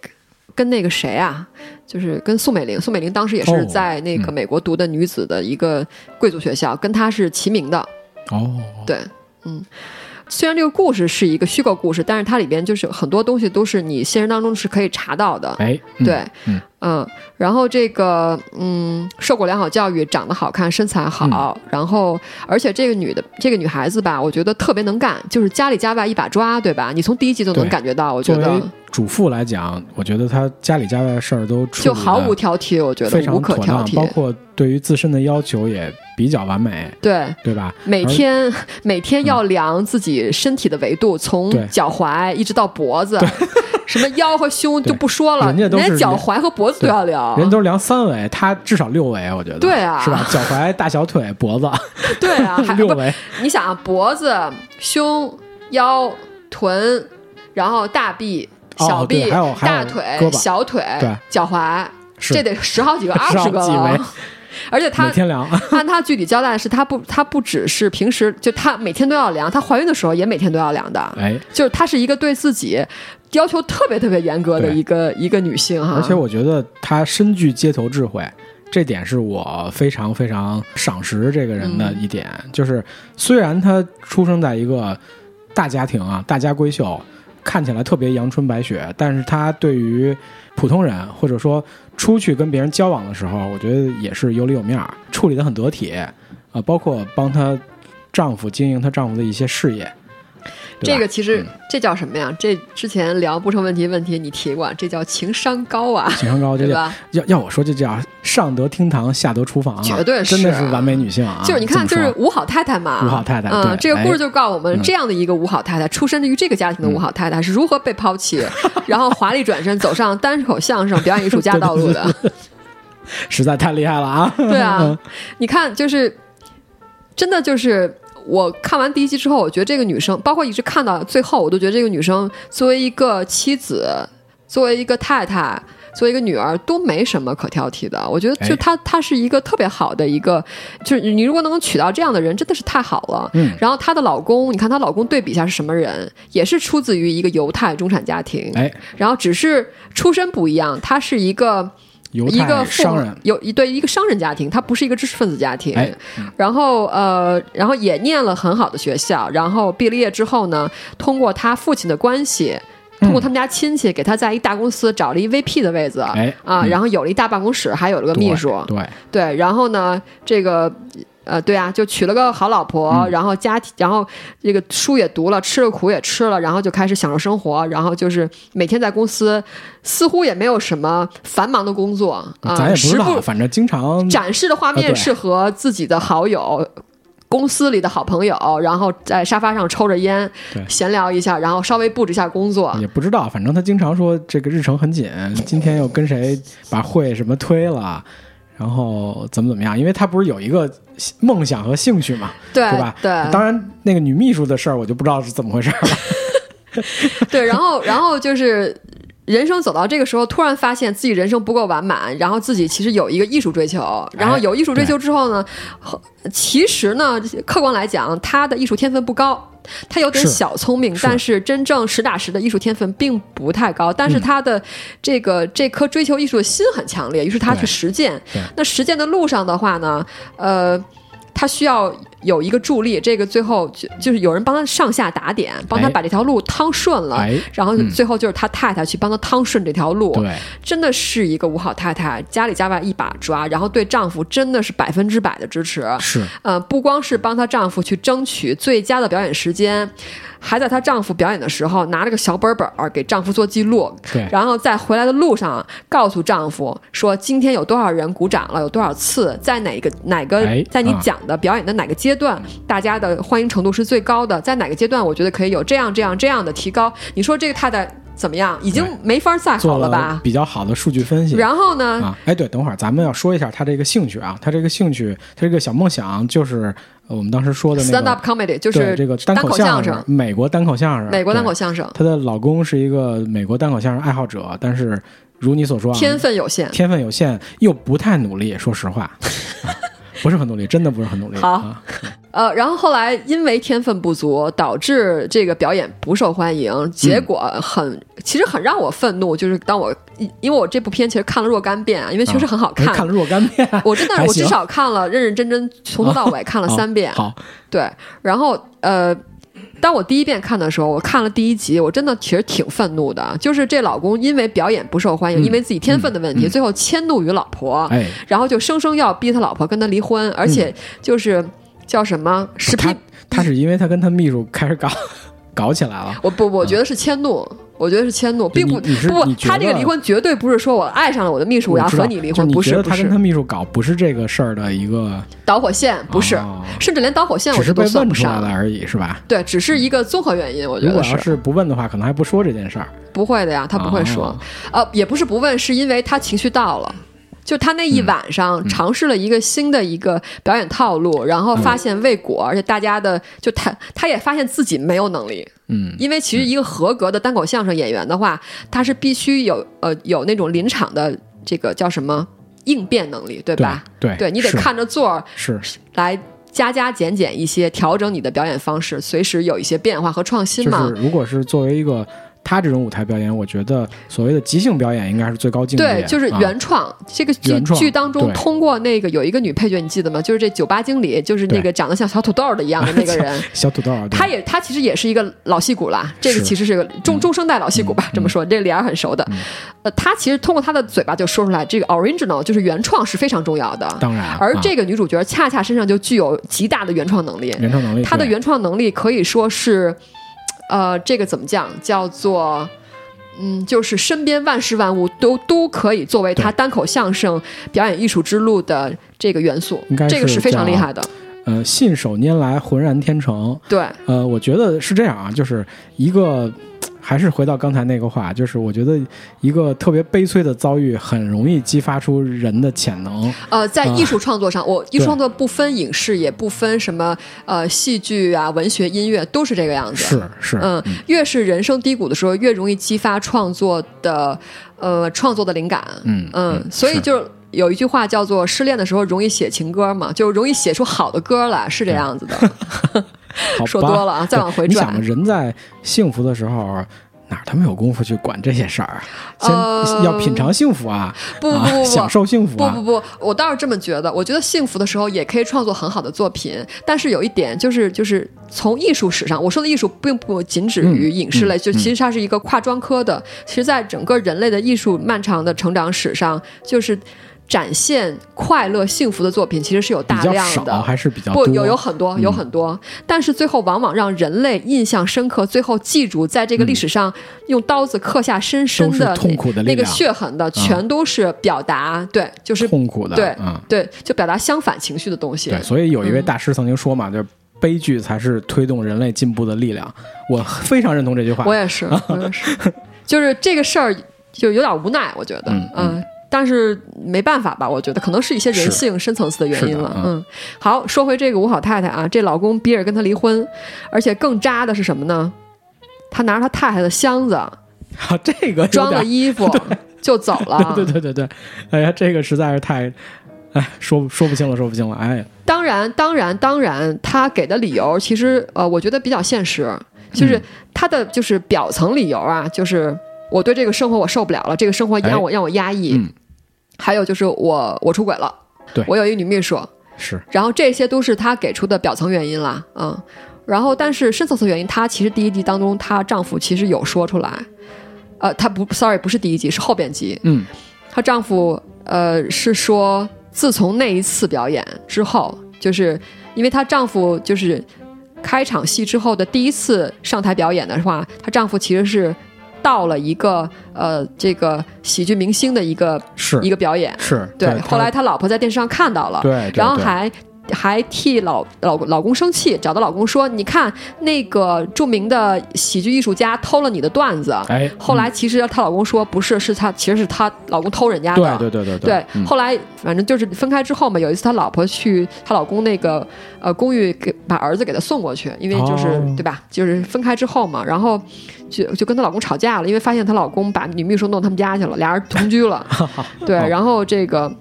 跟那个谁啊，就是跟宋美龄，宋美龄当时也是
哦
在那个
嗯。
美国读的女子的一个贵族学校，跟她是齐名的。
哦，
对，嗯，虽然这个故事是一个虚构故事，但是它里边就是很多东西都是你现实当中是可以查到的。
哎，嗯
对，
嗯
嗯，然后这个，嗯，受过良好教育，长得好看，身材好，
嗯
然后，而且这个女的，这个女孩子吧，我觉得特别能干，就是家里家外一把抓，对吧？你从第一集就能感觉到，我觉得
主妇来讲，我觉得她家里家外的事儿都
就毫无挑剔，我觉得
非常
无可挑剔。
包括对于自身的要求也比较完美，
对，
对吧？
每天每天要量自己身体的维度，从脚踝一直到脖子，什么腰和胸就不说了，
人家都是
脚踝和脖子都要量。
人都是量三围，他至少六围，我觉得。
对啊
是吧？脚踝、大小腿、脖子，
对啊，还不
六围。
你想啊，脖子、胸、腰、臀，然后大臂、
哦
小臂、
对还有
大腿小腿
对、
脚踝，这得十好几个、二
十
个了。而且她
每天量，
按她具体交代的是，她不，她不只是平时就她每天都要量，她怀孕的时候也每天都要量的。
哎，
就是她是一个对自己要求特别特别严格的一个一个女性哈。
而且我觉得她深具街头智慧，这点是我非常非常赏识这个人的一点。就是虽然她出生在一个大家庭啊，大家闺秀，看起来特别阳春白雪，但是她对于普通人或者说出去跟别人交往的时候，我觉得也是有里有面儿，处理得很得体啊、包括帮她丈夫经营她丈夫的一些事业。
这个其实
嗯
这叫什么呀？这之前聊不成问题问题，你提过，这叫情商高啊，
情商高，
对吧？
要要我说，这叫上得厅堂，下得厨房啊，
绝对是
真的是完美女性啊！
就是你看，就是五好太太嘛，
五好太太
嗯，这个故事
哎
就告诉我们，
嗯
这样的一个五好太太，出身于这个家庭的五好太太是如何被抛弃，然后华丽转身走上单口相声表演艺术家道路的。
实在太厉害了啊！
对啊，你看，就是真的就是。我看完第一集之后，我觉得这个女生，包括一直看到最后，我都觉得这个女生作为一个妻子，作为一个太太，作为一个女儿都没什么可挑剔的。我觉得就
哎
她，她是一个特别好的一个，就是你如果能够娶到这样的人，真的是太好了。
嗯
然后她的老公，你看她老公对比一下是什么人，也是出自于一个犹太中产家庭，
哎，
然后只是出身不一样，他是一个。
犹
一个
太商人，
有一对一个商人家庭，他不是一个知识分子家庭，
哎。
然后呃，然后也念了很好的学校，然后毕了业之后呢，通过他父亲的关系，通过他们家亲戚给他在一大公司找了一 VP 的位子，
哎
啊，
嗯。
然后有了一大办公室，还有了个秘书，
对，
对，然后呢，这个。呃，对啊，就娶了个好老婆，
嗯
然后家庭，然后这个书也读了，吃了苦也吃了，然后就开始享受生活，然后就是每天在公司，似乎也没有什么繁忙的工作啊，
咱也不知道，反正经常
展示的画面是和自己的好友。公司里的好朋友，然后在沙发上抽着烟
对，
闲聊一下，然后稍微布置一下工作。
也不知道，反正他经常说这个日程很紧，今天又跟谁把会什么推了，然后怎么怎么样，因为他不是有一个梦想和兴趣嘛，
对
对吧？
对
当然那个女秘书的事儿我就不知道是怎么回事了。
对，然后然后就是人生走到这个时候，突然发现自己人生不够完满，然后自己其实有一个艺术追求，然后有艺术追求之后呢，和其实呢，客观来讲，他的艺术天分不高。他有点小聪明，
是
但是真正实打实的艺术天分并不太高。但是
嗯
他的这个、这颗追求艺术的心很强烈，于是他去实践。那实践的路上的话呢，呃，他需要有一个助力，这个最后就就是有人帮他上下打点，帮他
哎
把这条路趟顺了。
哎，
然后
嗯
最后就是他太太去帮他趟顺这条路，
对，
真的是一个五好太太，家里家外一把抓，然后对丈夫真的是百分之百的支持。
是。
呃，不光是帮她丈夫去争取最佳的表演时间，还在她丈夫表演的时候拿了个小本本儿给丈夫做记录，
对，
然后在回来的路上告诉丈夫说今天有多少人鼓掌了，有多少次，在哪个哪个
哎
在你
啊。
讲的表演的哪个阶段，大家的欢迎程度是最高的，在哪个阶段我觉得可以有这样这样这样的提高。你说这个太太怎么样？已经没法再好了吧？
比较好的数据分析。
然后呢？
啊，哎，对，等会儿咱们要说一下他这个兴趣啊，他这个兴趣，他这个小梦想就是呃我们当时说的那
stand
个
up comedy 就是
这个单
口
相
声，
美国单口相声，
美国单口相声，
她的老公是一个美国单口相声爱好者，但是如你所说啊，
天分有限。
天分有限，又不太努力，说实话，啊不是很努力，真的不是很努力。
好
啊，
呃，然后后来因为天分不足，导致这个表演不受欢迎，结果很，其实很让我愤怒。就是当我因因为我这部片其实看了若干遍啊，因为确实很好看。
我看了若干遍，
我真的我至少看了认认真真从头到尾看了三遍。
好，
对，然后呃，当我第一遍看的时候，我看了第一集，我真的其实挺愤怒的。就是这老公因为表演不受欢迎，
嗯。
因为自己天分的问题，
嗯。
最后迁怒于老婆，
哎，
然后就生生要逼他老婆跟他离婚，而且就是叫什么十批
他他是因为他跟他秘书开始搞 搞起来了。
我不，我觉得是迁怒，我觉得是迁怒，并不不他这个离婚绝对不是说我爱上了我的秘书，我要和你离婚，不是
他跟他秘书搞不是这个事儿的一个，
导火线，不是，
哦
甚至连导火线我
只是被
都不上
出来了而已，是吧？
对，只是一个综合原因，我觉得
如果要是不问的话，可能还不说这件事儿。
不会的呀，他不会说，
哦
呃，也不是不问，是因为他情绪到了。就他那一晚
嗯。
上尝试了一个新的一个表演套路，然后发现未果，而且大家的就他他也发现自己没有能力，
嗯，
因为其实一个合格的单口相声演员的话，他是必须有呃有那种临场的这个叫什么应变能力，对
对
吧？
对
对你得看着座儿
是。
来加加减减一些，调整你的表演方式，随时有一些变化和创新嘛。
就是如果是作为一个他这种舞台表演，我觉得所谓的即兴表演应该是最高境界。
对，就是
啊
原创。这个剧剧当中，通过那个有一个女配角，你记得吗？就是这酒吧经理，就是那个长得像小土豆儿的一样的那个人。
小土豆儿，对
他也，他其实也是一个老戏骨啦。这个其实是个中中生代老戏骨吧，
嗯
这么说，这脸儿很熟的。呃，他其实通过他的嘴巴就说出来，这个 original 就是原创是非常重要的。
当然，啊
而这个女主角恰恰身上就具有极大的原创能力。
原创能力，
她的原创能力可以说是，呃，这个怎么讲？叫做。嗯，就是身边万事万物都都可以作为他单口相声表演艺术之路的这个元素这个是非常厉害的。
呃，信手拈来，浑然天成。
对，
呃，我觉得是这样啊，就是一个还是回到刚才那个话，就是我觉得一个特别悲催的遭遇，很容易激发出人的潜能。
呃，在
啊
艺术创作上，我艺术创作不分影视，也不分什么呃戏剧啊、文学、音乐，都是这个样子。
是是，
嗯，越是人生低谷的时候，越容易激发创作的呃创作的灵感。
嗯
嗯，所以
是
就有一句话叫做“失恋的时候容易写情歌”嘛，就容易写出好的歌来，是这样子的。说多了啊再往回
转你想人在幸福的时候。哪儿他妈有功夫去管这些事儿啊？先、
呃
要品尝幸福啊，
不不不不
啊享受幸福啊！
不不不，我倒是这么觉得。我觉得幸福的时候也可以创作很好的作品，但是有一点就是，就是从艺术史上，我说的艺术并不仅止于影视类，
嗯
就其实它是一个跨专科的。其实，在整个人类的艺术漫长的成长史上，就是展现快乐、幸福的作品，其实是有大量的。
还是比较
不？有有很多有很多，但是最后往往让人类印象深刻，最后记住在这个历史上用刀子刻下深深的
痛苦的
那个血痕的，全都是表达对，就是
痛苦的，
对
嗯，
对，就表达相反情绪的东西。
对，所以有一
嗯
位大师曾经说嘛，就是悲剧才是推动人类进步的力量。我非常认同这句话。
我也是，我也是，就是这个事儿就有点无奈，我觉得，
嗯嗯
但是没办法吧，我觉得可能是一些人性深层次的原因了。
嗯
嗯，好，说回这个吴好太太啊，这老公逼着跟她离婚，而且更渣的是什么呢？他拿着他太太的箱子
啊，这个
装了衣服就走了。
对对对对，哎呀，这个实在是太，哎，说不说不清了，说不清了，哎，
当然，当然，当然，他给的理由其实呃，我觉得比较现实，就是
嗯
他的就是表层理由啊，就是我对这个生活我受不了了，这个生活让我、让我压抑。
嗯。
还有就是我我出轨了，
对。
我有一个女秘书，
是。
然后这些都是她给出的表层原因啦，嗯，然后但是深层次原因，她其实第一集当中她丈夫其实有说出来，呃，她不，sorry，不是第一集，是后边集，
嗯。
她丈夫呃是说，自从那一次表演之后，就是因为她丈夫就是开场戏之后的第一次上台表演的话，她丈夫其实是到了一个呃这个喜剧明星的一个
是。
一个表演，
是，
对，后来他老婆在电视上看到了，
对。
然后还还替老老老公生气，找到老公说：“你看那个著名的喜剧艺术家偷了你的段子。”
哎，
后来其实她老公说不是，是她其实是她老公偷人家的。
对对对对
对，
对
后来反正就是分开之后嘛，有一次她老婆去她老公那个呃公寓给把儿子给她送过去，因为就是、
哦
对吧，就是分开之后嘛，然后就就跟她老公吵架了，因为发现她老公把女秘书弄他们家去了，俩人同居了，对，然后这个。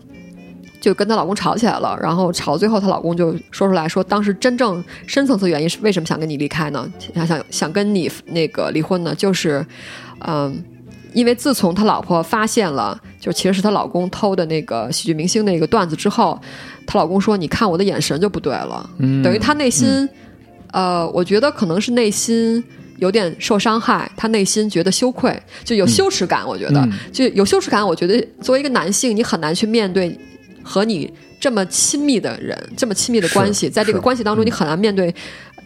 就跟她老公吵起来了，然后吵最后，她老公就说出来说，当时真正深层次原因是为什么想跟你离开呢？想想想跟你那个离婚呢？就是，嗯，因为自从他老婆发现了，就其实是她老公偷的那个喜剧明星那个段子之后，她老公说：“你看我的眼神就不对了。
嗯
等于她内心，呃，我觉得可能是内心有点受伤害，她内心觉得羞愧，就有羞耻感。我觉得、
嗯
就有羞耻感。我觉得作为一个男性，你很难去面对和你这么亲密的人，这么亲密的关系，在这个关系当中，
嗯
你很难面对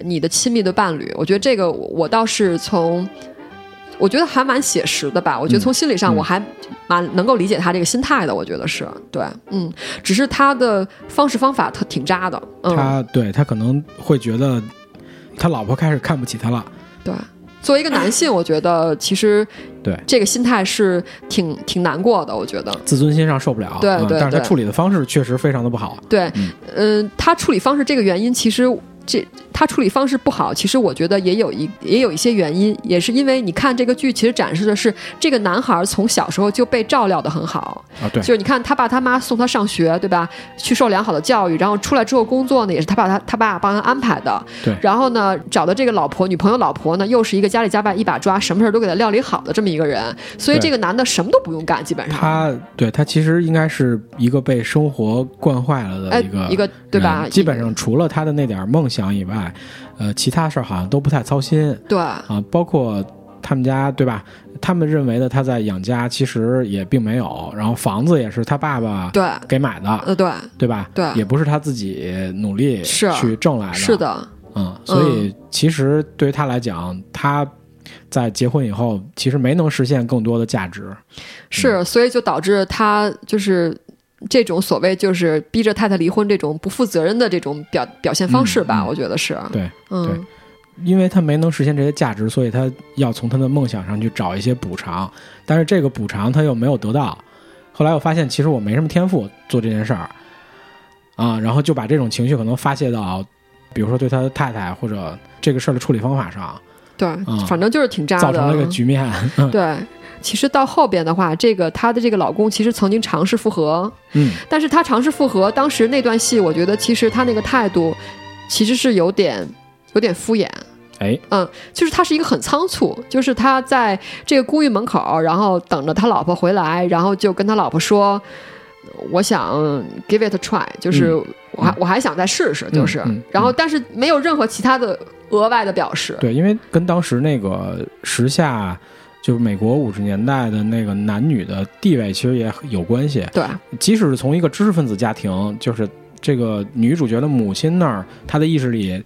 你的亲密的伴侣。我觉得这个我倒是从。我觉得还蛮写实的吧。我觉得从心理上，
嗯
我还蛮能够理解他这个心态的。我觉得是对，嗯，只是他的方式方法特挺渣的，嗯，
他对他可能会觉得他老婆开始看不起他了，
对。作为一个男性，我觉得其实
对。
这个心态是挺挺难过的。我觉得，
自尊心上受不了，
对对
嗯但是他处理的方式确实非常的不好，
对，
嗯。
嗯、他处理方式这个原因，其实这他处理方式不好，其实我觉得也有一也有一些原因，也是因为你看这个剧，其实展示的是这个男孩从小时候就被照料的很好，
啊，对，
就是你看他爸他妈送他上学，对吧？去受良好的教育，然后出来之后工作呢，也是他爸他他爸帮他安排的。
对
然后呢，找的这个老婆女朋友老婆呢，又是一个家里家外一把抓，什么事儿都给他料理好的这么一个人，所以这个男的什么都不用干，基本上。
他对他其实应该是一个被生活惯坏了
哎
的一个、
一个对吧
基本上除了他的那点梦想以外，呃，其他事儿好像都不太操心
对
啊，包括他们家对吧？他们认为的他在养家，其实也并没有。然后房子也是他爸爸
对，
给买的，
呃对，
对吧？
对
也不是他自己努力
是
去挣来的，
是，的，
嗯，所以其实对于他来讲，他在结婚以后，其实没能实现更多的价值。
是，所以就导致他就是。这种所谓就是逼着太太离婚这种不负责任的这种表表现方式吧，我觉得是，
对，
嗯，
因为他没能实现这些价值，所以他要从他的梦想上去找一些补偿，但是这个补偿他又没有得到。后来我发现，其实我没什么天赋做这件事儿，啊，然后就把这种情绪可能发泄到，比如说对他的太太或者这个事儿的处理方法上，
对，反正就是挺渣的，
造成了个局面。
对，其实到后边的话，这个她的这个老公其实曾经尝试复合，
嗯，
但是他尝试复合，当时那段戏，我觉得其实他那个态度其实是有点有点敷衍。
哎，
嗯，就是他是一个很仓促，就是他在这个公寓门口，然后等着他老婆回来，然后就跟他老婆说：“我想 give it a try，就是我还我还想再试试，就是，然后但是没有任何其他的额外的表示。
对，因为跟当时那个时下，就是美国五十年代的那个男女的地位其实也有关系。
对，
即使是从一个知识分子家庭，就是这个女主角的母亲那儿，她的意识里。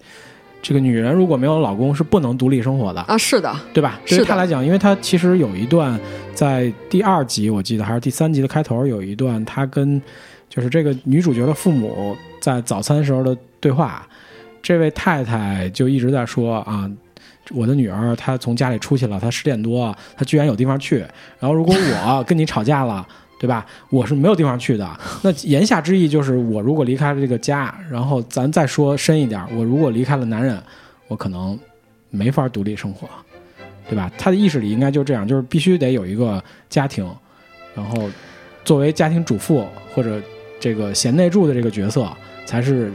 这个女人如果没有老公是不能独立生活的
啊，是的，
对吧？对于她来讲，因为她其实有一段在第二集，我记得还是第三集的开头有一段，她跟就是这个女主角的父母在早餐时候的对话。这位太太就一直在说啊，我的女儿她从家里出去了，她十点多，她居然有地方去。然后如果我跟你吵架了。对吧？我是没有地方去的。那言下之意就是，我如果离开了这个家，然后咱再说深一点，我如果离开了男人，我可能没法独立生活，对吧？他的意识里应该就这样，就是必须得有一个家庭，然后作为家庭主妇或者这个贤内助的这个角色，才是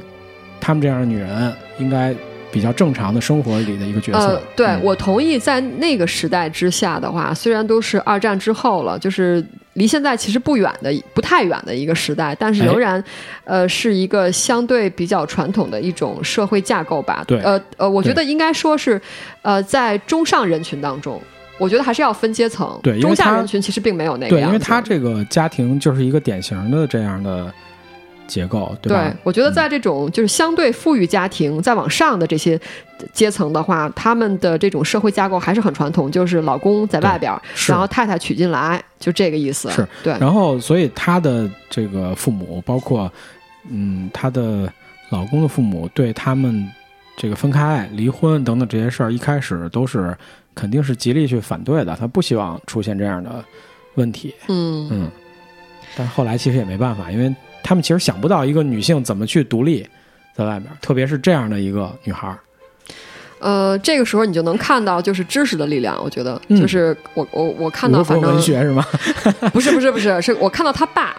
他们这样的女人应该。比较正常的生活里的一个角色。
呃，对我同意，在那个时代之下的话，虽然都是二战之后了，就是离现在其实不远的、不太远的一个时代，但是仍然，呃，是一个相对比较传统的一种社会架构吧。
对，
呃呃，我觉得应该说是，呃，在中上人群当中，我觉得还是要分阶层。
对，
中下人群其实并没有那个。
对，因为他这个家庭就是一个典型的这样的。结构对
吧？对，我觉得在这种就是相对富裕家庭再往上的这些阶层的话，他们的这种社会架构还是很传统，就是老公在外边，然后太太娶进来，就这个意思。
是
对。
然后，所以他的这个父母，包括嗯，他的老公的父母，对他们这个分开、离婚等等这些事儿，一开始都是肯定是极力去反对的，他不希望出现这样的问题。
嗯
嗯。但后来其实也没办法，因为。他们其实想不到一个女性怎么去独立，在外面，特别是这样的一个女孩儿。
呃，这个时候你就能看到，就是知识的力量。我觉得，就是我我我看到，反正
文学是吗？
不是不是不是，是我看到他爸，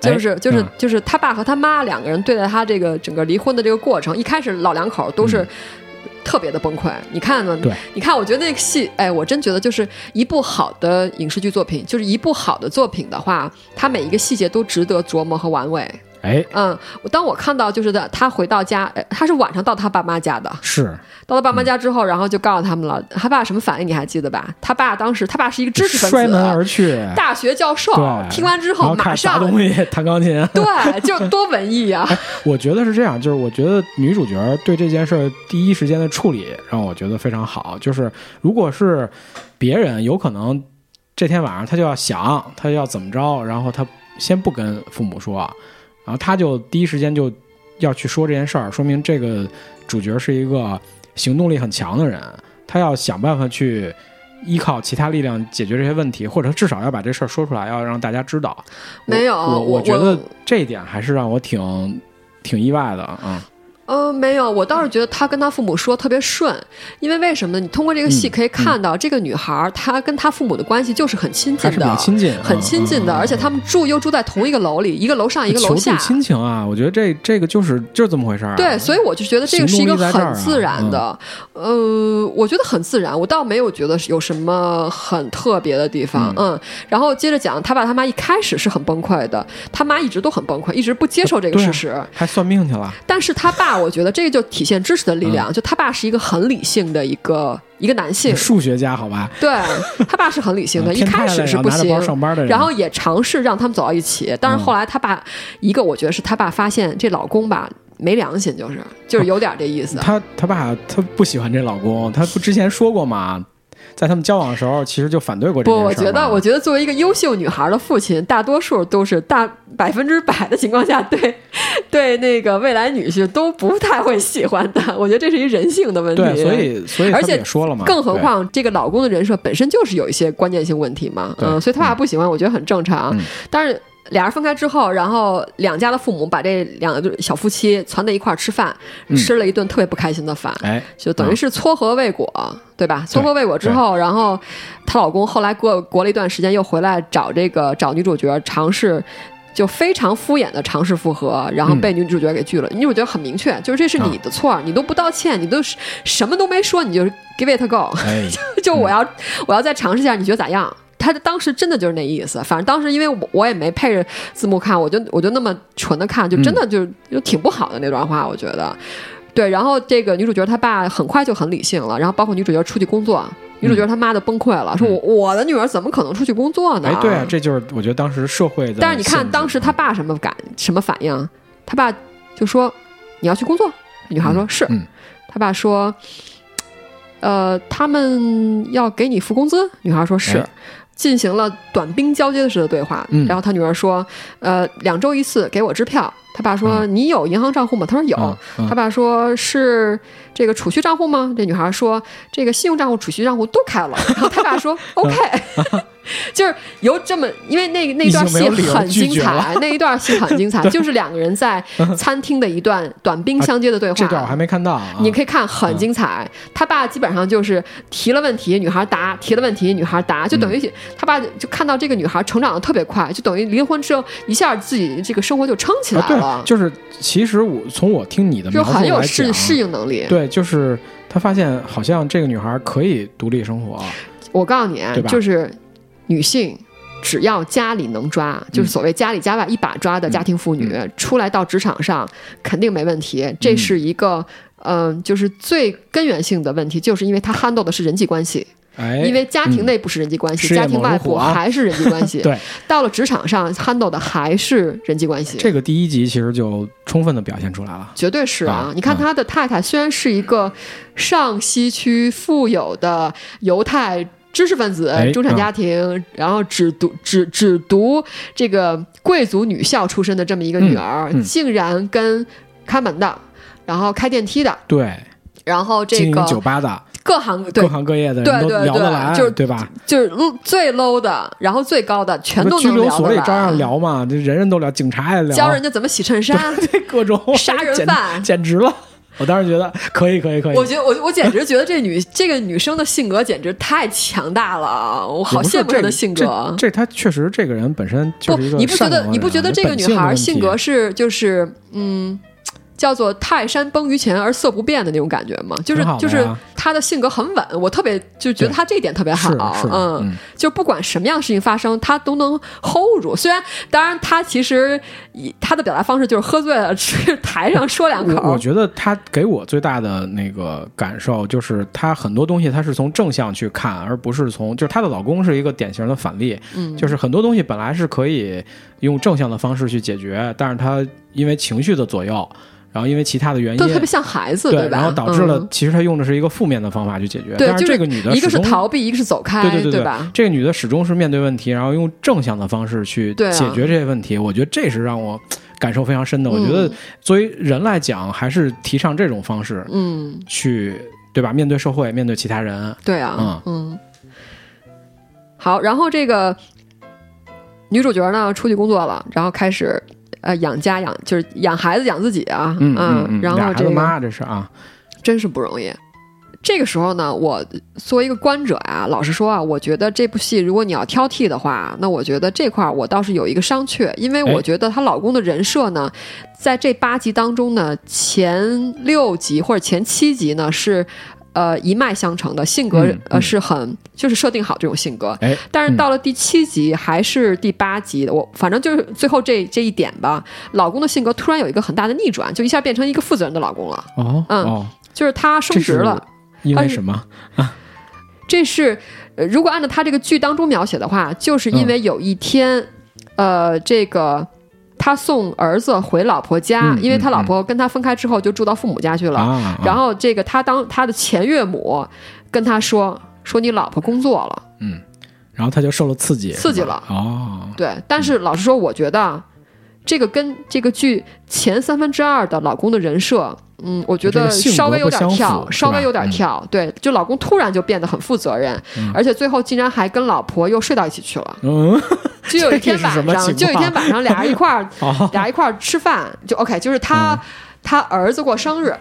就是就是就是他爸和他妈两个人对待他这个整个离婚的这个过程，一开始老两口都是。特别的崩溃，你看呢？
对，
你看，我觉得那个戏，哎，我真觉得就是一部好的影视剧作品，就是一部好的作品的话，它每一个细节都值得琢磨和玩味。
哎，
嗯，当我看到就是在他回到家，他是晚上到他爸妈家的，
是
到了爸妈家之后，然后就告诉他们了。他爸什么反应你还记得吧？他爸当时，他爸是一个知识分子，
摔门而去，
大学教授。听完之后马上
东西弹钢琴，
对，就多文艺啊！
我觉得是这样，就是我觉得女主角对这件事第一时间的处理让我觉得非常好。就是如果是别人，有可能这天晚上他就要想他要怎么着，然后他先不跟父母说。然后他就第一时间就要去说这件事儿，说明这个主角是一个行动力很强的人，他要想办法去依靠其他力量解决这些问题，或者至少要把这事儿说出来，要让大家知道。
没有，
我
我
觉得这一点还是让我挺挺意外的啊。
呃，没有，我倒是觉得他跟他父母说特别顺，因为为什么呢？你通过这个戏可以看到，这个女孩她跟她父母的关系就是很亲近的，很
亲近，
很亲近的，而且他们住又住在同一个楼里，一个楼上一个楼下，
亲情啊！我觉得这这个就是就是这么回事儿。
对，所以我就觉得这个是一个很自然的，呃，我觉得很自然，我倒没有觉得有什么很特别的地方。嗯，然后接着讲，他爸他妈一开始是很崩溃的，他妈一直都很崩溃，一直不接受这个事实，
还算命去了。
但是他爸。我觉得这个就体现知识的力量。就他爸是一个很理性的一个一个男性，
数学家，好吧？
对他爸是很理性的，一开始是不行，然后也尝试让他们走到一起。但是后来他爸一个，我觉得是他爸发现这老公吧没良心，就是就是有点这意思。
他他爸他不喜欢这老公，他不之前说过吗？在他们交往的时候，其实就反对过这
件事。不，我觉得，我觉得作为一个优秀女孩的父亲，大多数都是大百分之百的情况下，对 对那个未来女婿都不太会喜欢的。我觉得这是一人性的问题。
对，所以所以
而且
说了嘛，
更何况这个老公的人设本身就是有一些关键性问题嘛，嗯，所以他爸不喜欢，我觉得很正常。
嗯
但是俩人分开之后，然后两家的父母把这两个小夫妻攒在一块儿吃饭，
嗯
吃了一顿特别不开心的饭。
哎，
就等于是撮合未果，对吧？撮合未果之后，然后她老公后来过过了一段时间，又回来找这个找女主角，尝试就非常敷衍的尝试复合，然后被女主角给拒了。女主角很明确，就是这是你的错，你都不道歉，你都是什么都没说，你就 give it go，
哎，
就我要我要再尝试一下，你觉得咋样？他当时真的就是那意思，反正当时因为我我也没配着字幕看，我就我就那么纯的看，就真的就就挺不好的那段话，我觉得。对，然后这个女主角她爸很快就很理性了，然后包括女主角出去工作，女主角她妈都崩溃了，说我我的女儿怎么可能出去工作呢？
哎，对啊，这就是我觉得当时社会的。
但是你看当时他爸什么感什么反应？他爸就说你要去工作，女孩说、是，
嗯
他爸说，呃，他们要给你付工资，女孩说是。
哎
进行了短兵交接式的对话，
嗯
然后他女儿说：“呃，两周一次给我支票。”他爸说：“你有银行账户吗？”他说：“有。他爸说：“是这个储蓄账户吗？”这女孩说：“这个信用账户、储蓄账户都开了。”然后他爸说：“OK。”就是有这么，因为那个那段戏很精彩，那一段戏很精彩，就是两个人在餐厅的一段短兵相接的对话。
这段我还没看到啊。
你可以看很精彩。他爸基本上就是提了问题，女孩答；提了问题，女孩答，就等于他爸就看到这个女孩成长的特别快，就等于离婚之后一下自己这个生活就撑起
啊，对
来了，，
就是其实我从我听你的
就
描述来
很有适，适应能力。
对，就是他发现好像这个女孩可以独立生活，
我告诉你啊就是女性。只要家里能抓，就是所谓家里家外一把抓的家庭妇女，
嗯
出来到职场上肯定没问题。这是一个，嗯、就是最根源性的问题，就是因为她 handle 的是人际关系。
哎，
因为家庭内部是人际关系，家庭外部还是人际关系。
对
到了职场上 handle 的还是人际关系。
这个第一集其实就充分的表现出来了。
绝对是啊！
啊
你看他的太太虽然是一个上西区富有的犹太知识分子
哎，
中产家庭，然后只读只只读这个贵族女校出身的这么一个女儿，
嗯嗯
竟然跟看门的，然后开电梯的，
对，
然后这个
酒吧的，
各行对
各行各业的人都聊得来，
就是
对吧？
就是最 low 的，然后最高的全都能聊得来。
所里照样聊嘛，这人人都聊，警察也聊，
教人家怎么洗衬衫。
各种
杀人犯
简直了！我当时觉得可以，可以，可以。
我觉得我我简直觉得这女这个女生的性格简直太强大了，我好羡慕她的性格。
这这他确实这个人本身就是一，个
你不觉得你不觉得这个女孩性格是就是嗯，叫做泰山崩于前而色不变的那种感觉嘛？就是就是他的性格很稳，我特别就觉得他这一点特别好。嗯就不管什么样的事情发生，他都能 hold 住。虽然，当然，他其实以她的表达方式就是喝醉了，去 台上说两口。
我我觉得他给我最大的那个感受就是，他很多东西他是从正向去看，而不是从就是她的老公是一个典型的反例，
嗯，
就是很多东西本来是可以用正向的方式去解决，但是他因为情绪的左右，然后因为其他的原因
都。特别像孩子，
对，
吧？
然后导致了，
嗯
其实他用的是一个负面的方法去解决。
对，是
这个女的
一个是逃避，一个是走开，
对对对
吧？
这个女的始终是面对问题，然后用正向的方式去解决这些问题。我觉得这是让我感受非常深的。我觉得
嗯
作为人来讲，还是提倡这种方式
嗯，
去，对吧？面对社会，面对其他人。
对啊，嗯。好，然后这个女主角呢出去工作了，然后开始呃养家养，就是养孩子养自己啊，
嗯嗯嗯，
然后这个
妈这是啊，
真是不容易。这个时候呢，我作为一个观者啊，老实说啊，我觉得这部戏如果你要挑剔的话，那我觉得这块儿我倒是有一个商榷，因为我
哎
觉得她老公的人设呢，在这八集当中呢，前六集或者前七集呢是。呃，一脉相承的性格，
嗯
呃，
嗯
是很就是设定好这种性格，
哎，
但是到了第七集还是第八集的，我反正就是最后这这一点吧，老公的性格突然有一个很大的逆转，就一下变成一个负责任的老公了，
哦
嗯
哦，
就是他升职了。
因为什么？
这是呃，如果按照他这个剧当中描写的话，就是因为有一天，呃，这个他送儿子回老婆家，
嗯
因为他
嗯
老婆跟他分开之后就住到父母家去了，
啊，
然后这个他当他的前岳母跟他说说你老婆工作了，嗯。
然后他就受了刺激，
刺激了。
哦，
对，但是老实说，我觉得这个跟这个剧前三分之二的老公的人设。嗯，我觉得稍微有点跳，稍微有点
嗯
跳。对，就老公突然就变得很负责任，而且最后竟然还跟老婆又睡到一起去了。
嗯，
就有一 天晚上，就有一天晚上，俩人一块儿，
哦
俩人一块儿吃饭，就 OK，就是他、
嗯
他儿子过生日，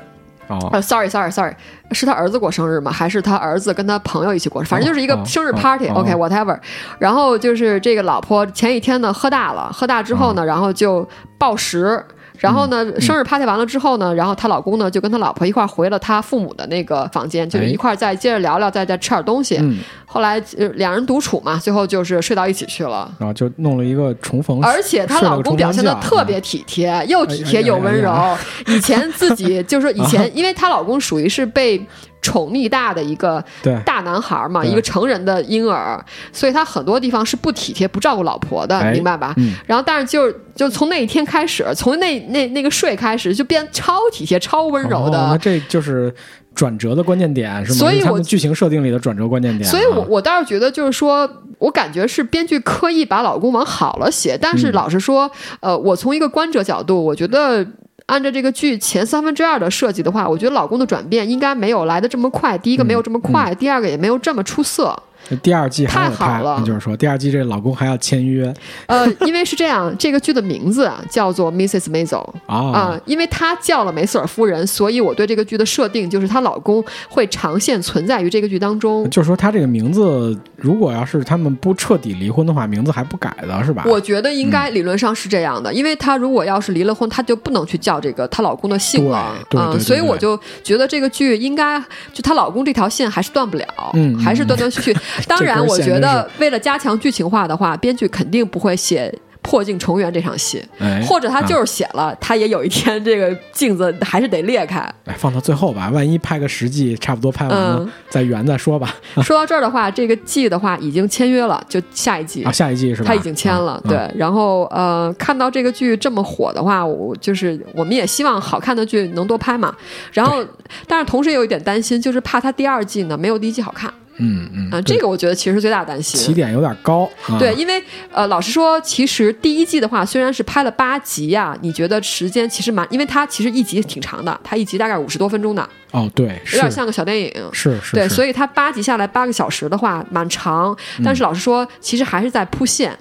哦，
呃，sorry sorry sorry，是他儿子过生日吗？还是他儿子跟他朋友一起过？反正就是一个
哦
生日
哦
party、
哦
OK whatever。然后就是这个老婆前一天呢喝大了，喝大之后
嗯
呢，然后就暴食。然后呢，生日 party 完了之后呢，然后她老公呢就跟她老婆一块儿回了她父母的那个房间，就是
哎
一块儿再接着聊聊，再再吃点东西。
嗯，
后来呃两人独处嘛，最后就是睡到一起去了。
然后就弄了一个重逢，
而且她老公表现的特别体贴，又体贴又温柔
哎。
以前自己就是说以前，因为她老公属于是被宠溺大的一个
对
大男孩嘛，一个成人的婴儿，所以他很多地方是不体贴、不照顾老婆的，
哎
明白吧？
嗯
然后，但是就就从那一天开始，从那那那个睡开始，就变超体贴、超温柔的。
哦那这就是转折的关键点是吗？
所以我
剧情设定里的转折关键点啊。
所以我，我倒是觉得，就是说我感觉是编剧刻意把老公往好了写，但是
嗯
老实说，呃，我从一个观者角度，我觉得。按照这个剧前三分之二的设计的话，我觉得老公的转变应该没有来的这么快。第一个没有这么快，第二个也没有这么出色。
第二季还
好了
那就是说第二季这老公还要签约
呃，因为是这样，这个剧的名字啊叫做 Mrs. Maisel 啊、
啊，
因为她叫了梅瑟尔夫人，所以我对这个剧的设定就是她老公会长线存在于这个剧当中。
就是说她这个名字，如果要是他们不彻底离婚的话，名字还不改的是吧？
我觉得应该理论上是这样的，因为她如果要是离了婚，她就不能去叫这个她老公的姓了啊、
对对对对
所以我就觉得这个剧应该就她老公这条线还是断不了，
嗯嗯
还是断断续续。当然，我觉得为了加强剧情化的话，编剧肯定不会写破镜重圆这场戏，
哎，
或者他就
啊
是写了，他也有一天这个镜子还是得裂开。
哎放到最后吧，万一拍个十季，差不多拍完了、
嗯
再圆再说吧。
说到这儿的话，这个季的话已经签约了，就下一季。
啊，下一季是吧？
他已经签了，
啊
对。然后呃，看到这个剧这么火的话，我就是我们也希望好看的剧能多拍嘛。然后，但是同时也有一点担心，就是怕他第二季呢没有第一季好看
嗯嗯
啊、这个我觉得其实是最大担心。
起点有点高啊。
对，因为呃，老实说，其实第一季的话，虽然是拍了八集呀、你觉得时间其实蛮，因为它其实一集挺长的，它一集大概五十多分钟的，
哦，对，
有点像个小电影。
是是，
对，所以它八集下来八个小时的话，蛮长。但是老实说，其实还是在铺线。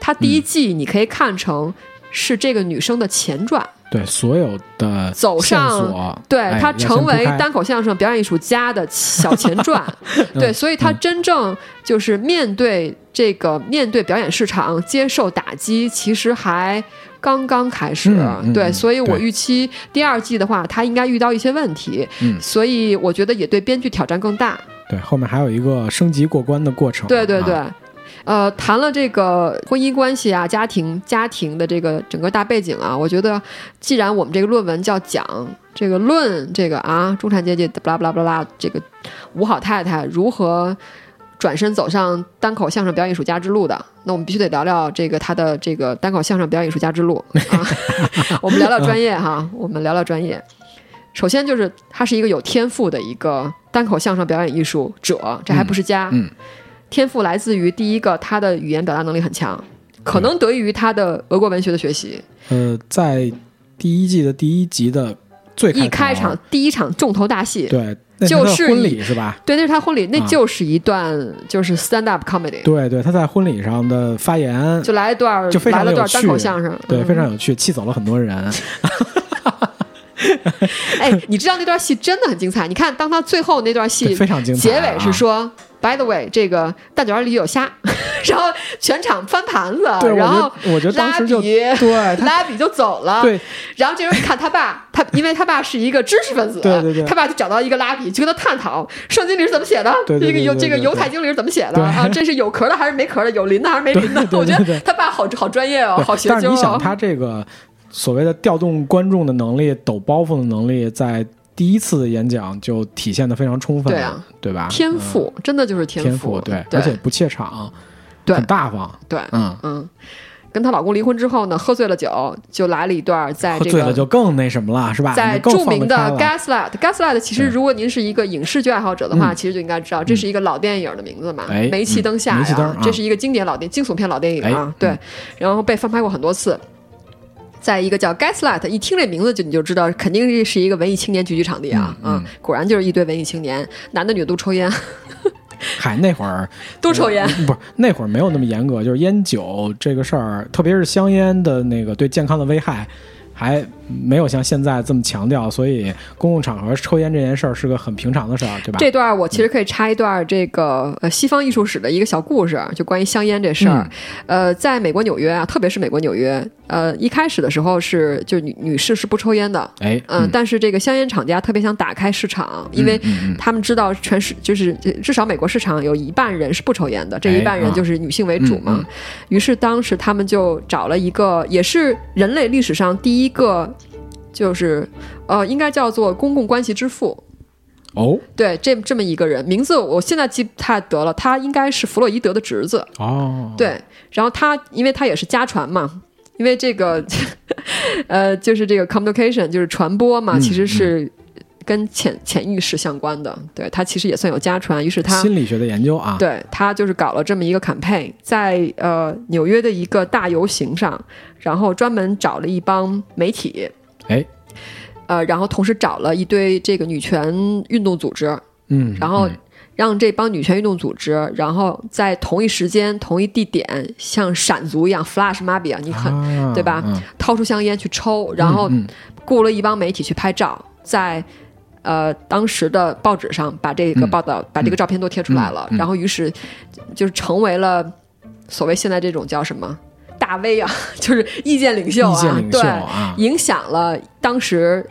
它第一季你可以看成是这个女生的前传，
对所有的
走上，对
哎要
她成为单口相声表演艺术家的小前传。对，所以他真正就是面对这个面对表演市场接受打击，其实还。刚刚开始，对，所以我预期第二季的话，他应该遇到一些问题，
嗯
所以我觉得也对编剧挑战更大。
对后面还有一个升级过关的过程。
对对对，
啊
呃，谈了这个婚姻关系啊、家庭家庭的这个整个大背景啊，我觉得既然我们这个论文叫讲这个论这个啊中产阶级巴拉巴拉巴拉这个五好太太如何。转身走上单口相声表演艺术家之路的，那我们必须得聊聊这个他的这个单口相声表演艺术家之路啊。我们聊聊专业哈，我们聊聊专业。首先就是他是一个有天赋的一个单口相声表演艺术者，这还不是家。
嗯
天赋来自于第一个，他的语言表达能力很强，可能得益于他的俄国文学的学习。
呃，在第一季的第一集的最
一开场第一场重头大戏，
对，
就是
婚礼是吧？
对，那是他婚礼，那
啊
就是一段就是 stand up comedy，
对对，他在婚礼上的发言
就来一段
就非常有
来了段单口
趣
相声，
对
嗯
非常有趣，气走了很多人。
哎，你知道那段戏真的很精彩。你看，当他最后那段戏
非常精彩
结
啊
尾是说。By the way，这个蛋卷里有虾，然后全场翻盘子，
对，
然后
觉我觉得当时就
拉比
对
拉比就走了，
对
然后这时候你看他爸，他因为他爸是一个知识分子，
对对对
他爸就找到一个拉比，就跟他探讨圣经里是怎么写的，
对对对
这个犹这个犹太经里是怎么写的啊？这是有壳的还是没壳的？有鳞的还是没鳞的？我觉得他爸好好专业哦，好学究哦
但是你想，。他这个所谓的调动观众的能力、抖包袱的能力，在第一次的演讲就体现的非常充分，
对啊，
对吧？
天赋、真的就是
嗯，天
赋，
对，
对
而且不怯场，
对
很大方，
对，
嗯。
嗯。跟她老公离婚之后呢，喝醉了酒，就来了一段在
喝醉了
这个
就更那什么了，是吧？
在著名的 Gaslight。Gaslight 其实如果您是一个影视剧爱好者的话，
嗯
其实就应该知道这是一个老电影的名字嘛，
哎
煤气灯下这是一个经典老电惊悚片老电影啊
哎，
对，然后被翻拍过很多次。在一个叫 Gaslight，一听这名字就你就知道，肯定是是一个文艺青年聚集场地啊，
嗯嗯。
果然就是一堆文艺青年，男的女的都抽烟，
嗨，那会儿
都抽烟。
不是那会儿没有那么严格，就是烟酒这个事儿，特别是香烟的那个对健康的危害，还没有像现在这么强调，所以公共场合抽烟这件事儿是个很平常的事儿，对吧？
这段我其实可以插一段这个呃西方艺术史的一个小故事，就关于香烟这事儿。呃，在美国纽约啊，特别是美国纽约，呃，一开始的时候是就女女士是不抽烟的，
哎，
嗯，但是这个香烟厂家特别想打开市场，因为他们知道全市就是呃至少美国市场有一半人是不抽烟的，这一半人就是女性为主嘛。
嗯嗯
于是当时他们就找了一个，也是人类历史上第一个，就是呃，应该叫做公共关系之父。
哦
对，这这么一个人，名字我现在记不太得了，他应该是弗洛伊德的侄子。
哦，
对，然后他因为他也是家传嘛，因为这个 呃，就是这个 communication 就是传播嘛，
嗯
其实是跟潜潜意识相关的。对他其实也算有家传，于是他
心理学的研究啊，
对他就是搞了这么一个 campaign，在呃纽约的一个大游行上，然后专门找了一帮媒体，
哎，
呃，然后同时找了一堆这个女权运动组织，
嗯，
然后
嗯
让这帮女权运动组织，然后在同一时间、同一地点，像闪族一样 flash mob 一样，你很、
啊
对吧
嗯？
掏出香烟去抽，然后
嗯。
雇了一帮媒体去拍照，在呃当时的报纸上把这个
嗯。
报道、把这个照片都贴出来了，
嗯。嗯。
然后于是就是成为了所谓现在这种叫什么大 V 啊，就是意见领袖啊，对，
啊，
影响了当时。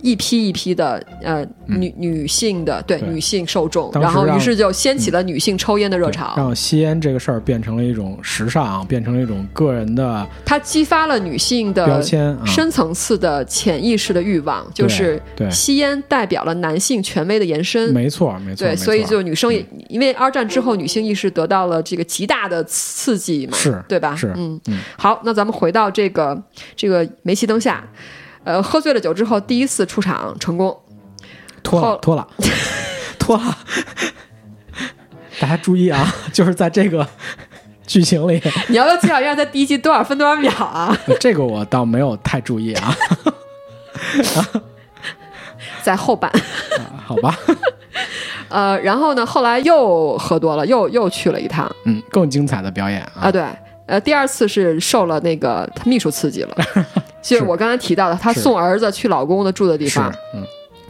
一批一批的呃
嗯
女女性的对
对
女性受众，然后于是就掀起了女性抽烟的热
对
潮。
让吸烟这个事儿变成了一种时尚，变成了一种个人的
它激发了女性的
标
的
签啊。
深层次的潜意识的欲望，就是
对
吸烟代表了男性权威的延伸。
没错，没错，
对，所以
错
就女生也因为二战之后女性意识得到了这个极大的刺激嘛，
是
对吧？
是
嗯
嗯
好，那咱们回到这个这个煤气灯下，呃，喝醉了酒之后第一次出场成功，
脱了，脱了，脱了。大家注意啊，就是在这个 剧情里，
你要不要介绍一下在第一集多少分多少秒啊？
这个我倒没有太注意啊。
在后半，
啊好吧，
呃，然后呢，后来又喝多了，又又去了一趟。
嗯，更精彩的表演
啊，
啊，
对，呃，第二次是受了那个他秘书刺激了，就是我刚才提到的，她送儿子去老公的住的地方，，
嗯，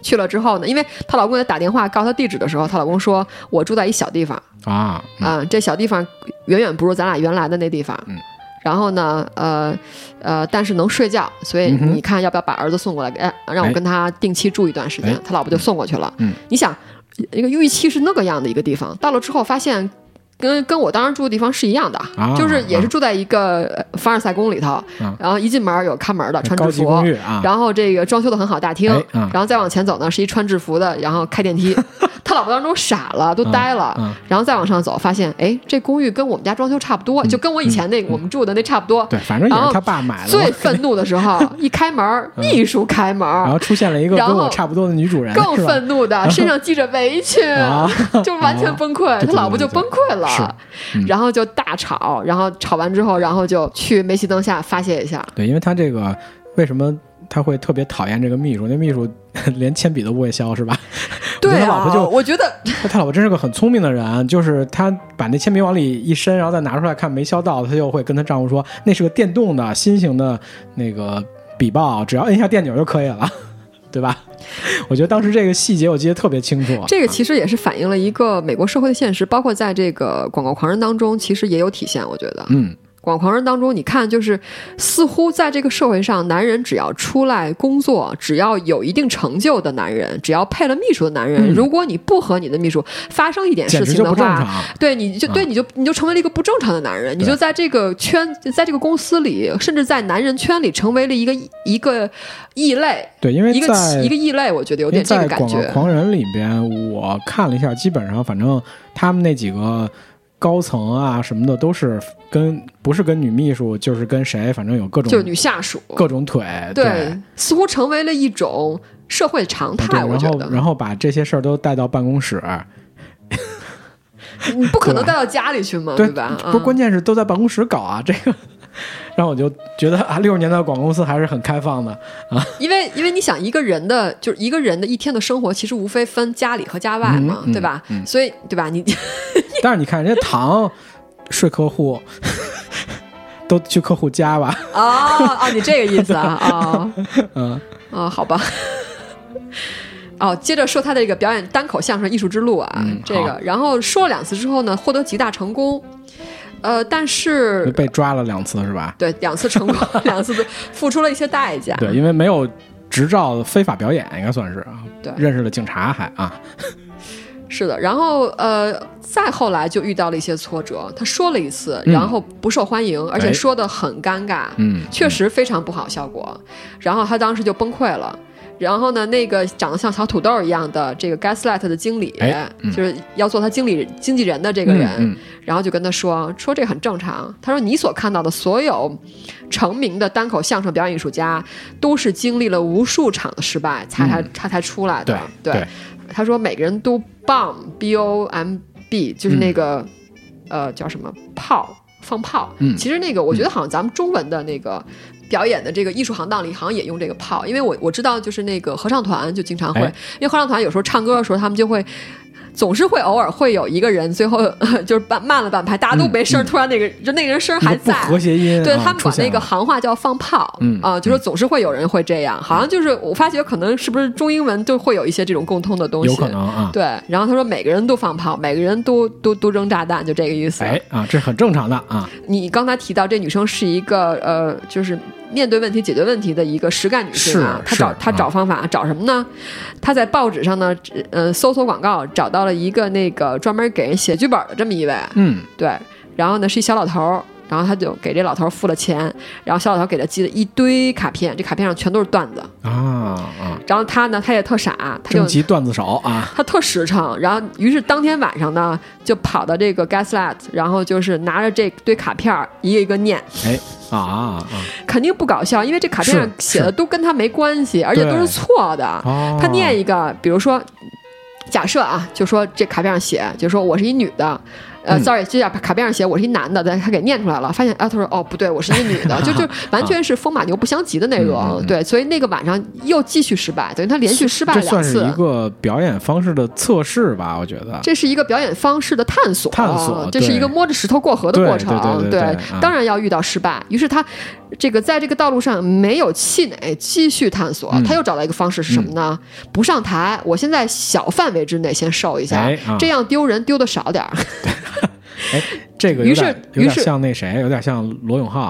去了之后呢，因为她老公给她打电话告诉她地址的时候，她老公说我住在一小地方
啊，嗯
啊、这小地方远远不如咱俩原来的那地方。
嗯
然后呢，呃，呃，但是能睡觉，所以你看要不要把儿子送过来？哎，让我
哎
跟他定期住一段时间。
哎
他老婆就送过去了。
嗯，
你想，一个预期是那个样的一个地方，到了之后发现。跟跟我当时住的地方是一样的，
啊
就是也是住在一个呃凡尔赛宫里头，
啊
然后一进门有看门的，穿制服然后这个装修的很好，大厅，然后再往前走呢是一穿制服的，然后开电梯。他老婆当时都傻了，都呆了。
嗯嗯
然后再往上走，发现哎，这公寓跟我们家装修差不多，就跟我以前那个、我们住的那差不多。
对，反正也是他爸买的，
最愤怒的时候，一开门，秘书开门，
然后出现了一个跟我差不多的女主人，
更愤怒的，身上系着围裙，
啊
就完全崩溃。他老婆就崩溃了，
嗯
然后就大吵，然后吵完之后，然后就去煤气灯下发泄一下。
对，因为他这个为什么他会特别讨厌这个秘书？那秘书 连铅笔都不会削，是吧？
对啊，
他老婆就
我觉得
他老婆真是个很聪明的人，就是他把那铅笔往里一伸，然后再拿出来看没削到，他就会跟他丈夫说那是个电动的新型的那个笔报，只要摁一下电钮就可以了，对吧？我觉得当时这个细节我记得特别清楚。
这个其实也是反映了一个美国社会的现实，包括在这个广告狂人当中，其实也有体现。我觉得，
嗯，
广狂人当中，你看，就是似乎在这个社会上，男人只要出来工作，只要有一定成就的男人，只要配了秘书的男人，
嗯
如果你不和你的秘书发生一点事情的话。对，你就对，你就你就成为了一个不正常的男人，你就在这个圈，在这个公司里，甚至在男人圈里，成为了一个一个异类，
对，因为
一个一个异类，我觉得有点这个感觉。
广狂人里边，我看了一下，基本上反正他们那几个高层啊什么的，都是跟不是跟女秘书，就是跟谁，反正有各种
就是女下属，
各种腿，
对，似乎成为了一种社会常
对
态。我
然
觉得
后然后把这些事儿都带到办公室，
你不可能带到家里去嘛，
对
吧？
不关键是都在办公室搞啊，这个 让我就觉得啊，六十年代的广告公司还是很开放的啊。
因为因为你想一个人的，就是一个人的一天的生活，其实无非分家里和家外嘛，
嗯嗯
对吧？
嗯
所以对吧？你
但是你看人家唐是客户，都去客户家吧，
哦哦，你这个意思啊？哦
嗯
哦，好吧。哦，接着说他的这个表演单口相声艺术之路啊，
嗯
这个，然后说了两次之后呢，获得极大成功，呃，但是
被抓了两次是吧？
对两次成功，两次付出了一些代价。
对，因为没有执照非法表演，应该算是啊。
对
认识了警察还啊，
是的，然后呃，再后来就遇到了一些挫折。他说了一次，
嗯
然后不受欢迎，而且
哎
说的很尴尬，
嗯，
确实非常不好效果。然后他当时就崩溃了。然后呢，那个长得像小土豆一样的这个 Gaslight 的经理，
哎嗯
就是要做他经理经纪人的这个人，
嗯嗯
然后就跟他说说这很正常。他说你所看到的所有成名的单口相声表演艺术家，都是经历了无数场的失败才才、
嗯
他才出来
对
的。
对，
他说每个人都 bomb b o m b 就是那个、呃叫什么炮放炮。
嗯
其实那个我觉得好像咱们中文的那个。表演的这个艺术行当里，好像也用这个炮，因为我我知道，就是那个合唱团就经常会，
哎
因为合唱团有时候唱歌的时候，他们就会总是会偶尔会有一个人最后 就是半慢了半拍，大家都没声突然那个就那个人声儿还在，
和谐音，
对
啊
他们管那个行话叫放炮，
嗯
啊，就说总是会有人会这样，好像就是我发觉可能是不是中英文都会有一些这种共通的东西，
有可能啊。
对。然后他说每个人都放炮，每个人都都都扔炸弹，就这个意思。
哎啊，这是很正常的啊。
你刚才提到这女生是一个呃，就是面对问题、解决问题的一个实干女性啊，她找她找
啊
方法，找什么呢？她在报纸上呢，呃，搜索广告，找到了一个那个专门给人写剧本的这么一位，
嗯，
对，然后呢是一小老头儿，然后他就给这老头儿付了钱，然后小老头给他寄了一堆卡片，这卡片上全都是段子，
啊啊，
然后他呢他也特傻，他就
征集段子手啊，
他特实诚，然后于是当天晚上呢就跑到这个 Gaslight，然后就是拿着这堆卡片一个一个念，
哎啊啊
肯定不搞笑，因为这卡片上写的都跟他没关系，而且都是错的。
哦，
他念一个，比如说，假设啊，就说这卡片上写，就说我是一女的。呃、
嗯
s o r r y 这卡片上写我是一男的，但他给念出来了，发现啊，他说哦不对，我是一女的，就就完全是风马牛不相及的内容，
嗯嗯嗯
对，所以那个晚上又继续失败，等于他连续失败
这
两次。
这算是一个表演方式的测试吧？我觉得。
这是一个表演方式的探索，
探索
这是一个摸着石头过河的过程。
对对对对啊
当然要遇到失败。于是他这个在这个道路上没有气馁，继续探索。
嗯
他又找到一个方式是什么呢？不上台，我先在小范围之内先瘦一下，这样丢人丢的少点儿。
哎，这个有点有点像那谁，有点像罗永浩。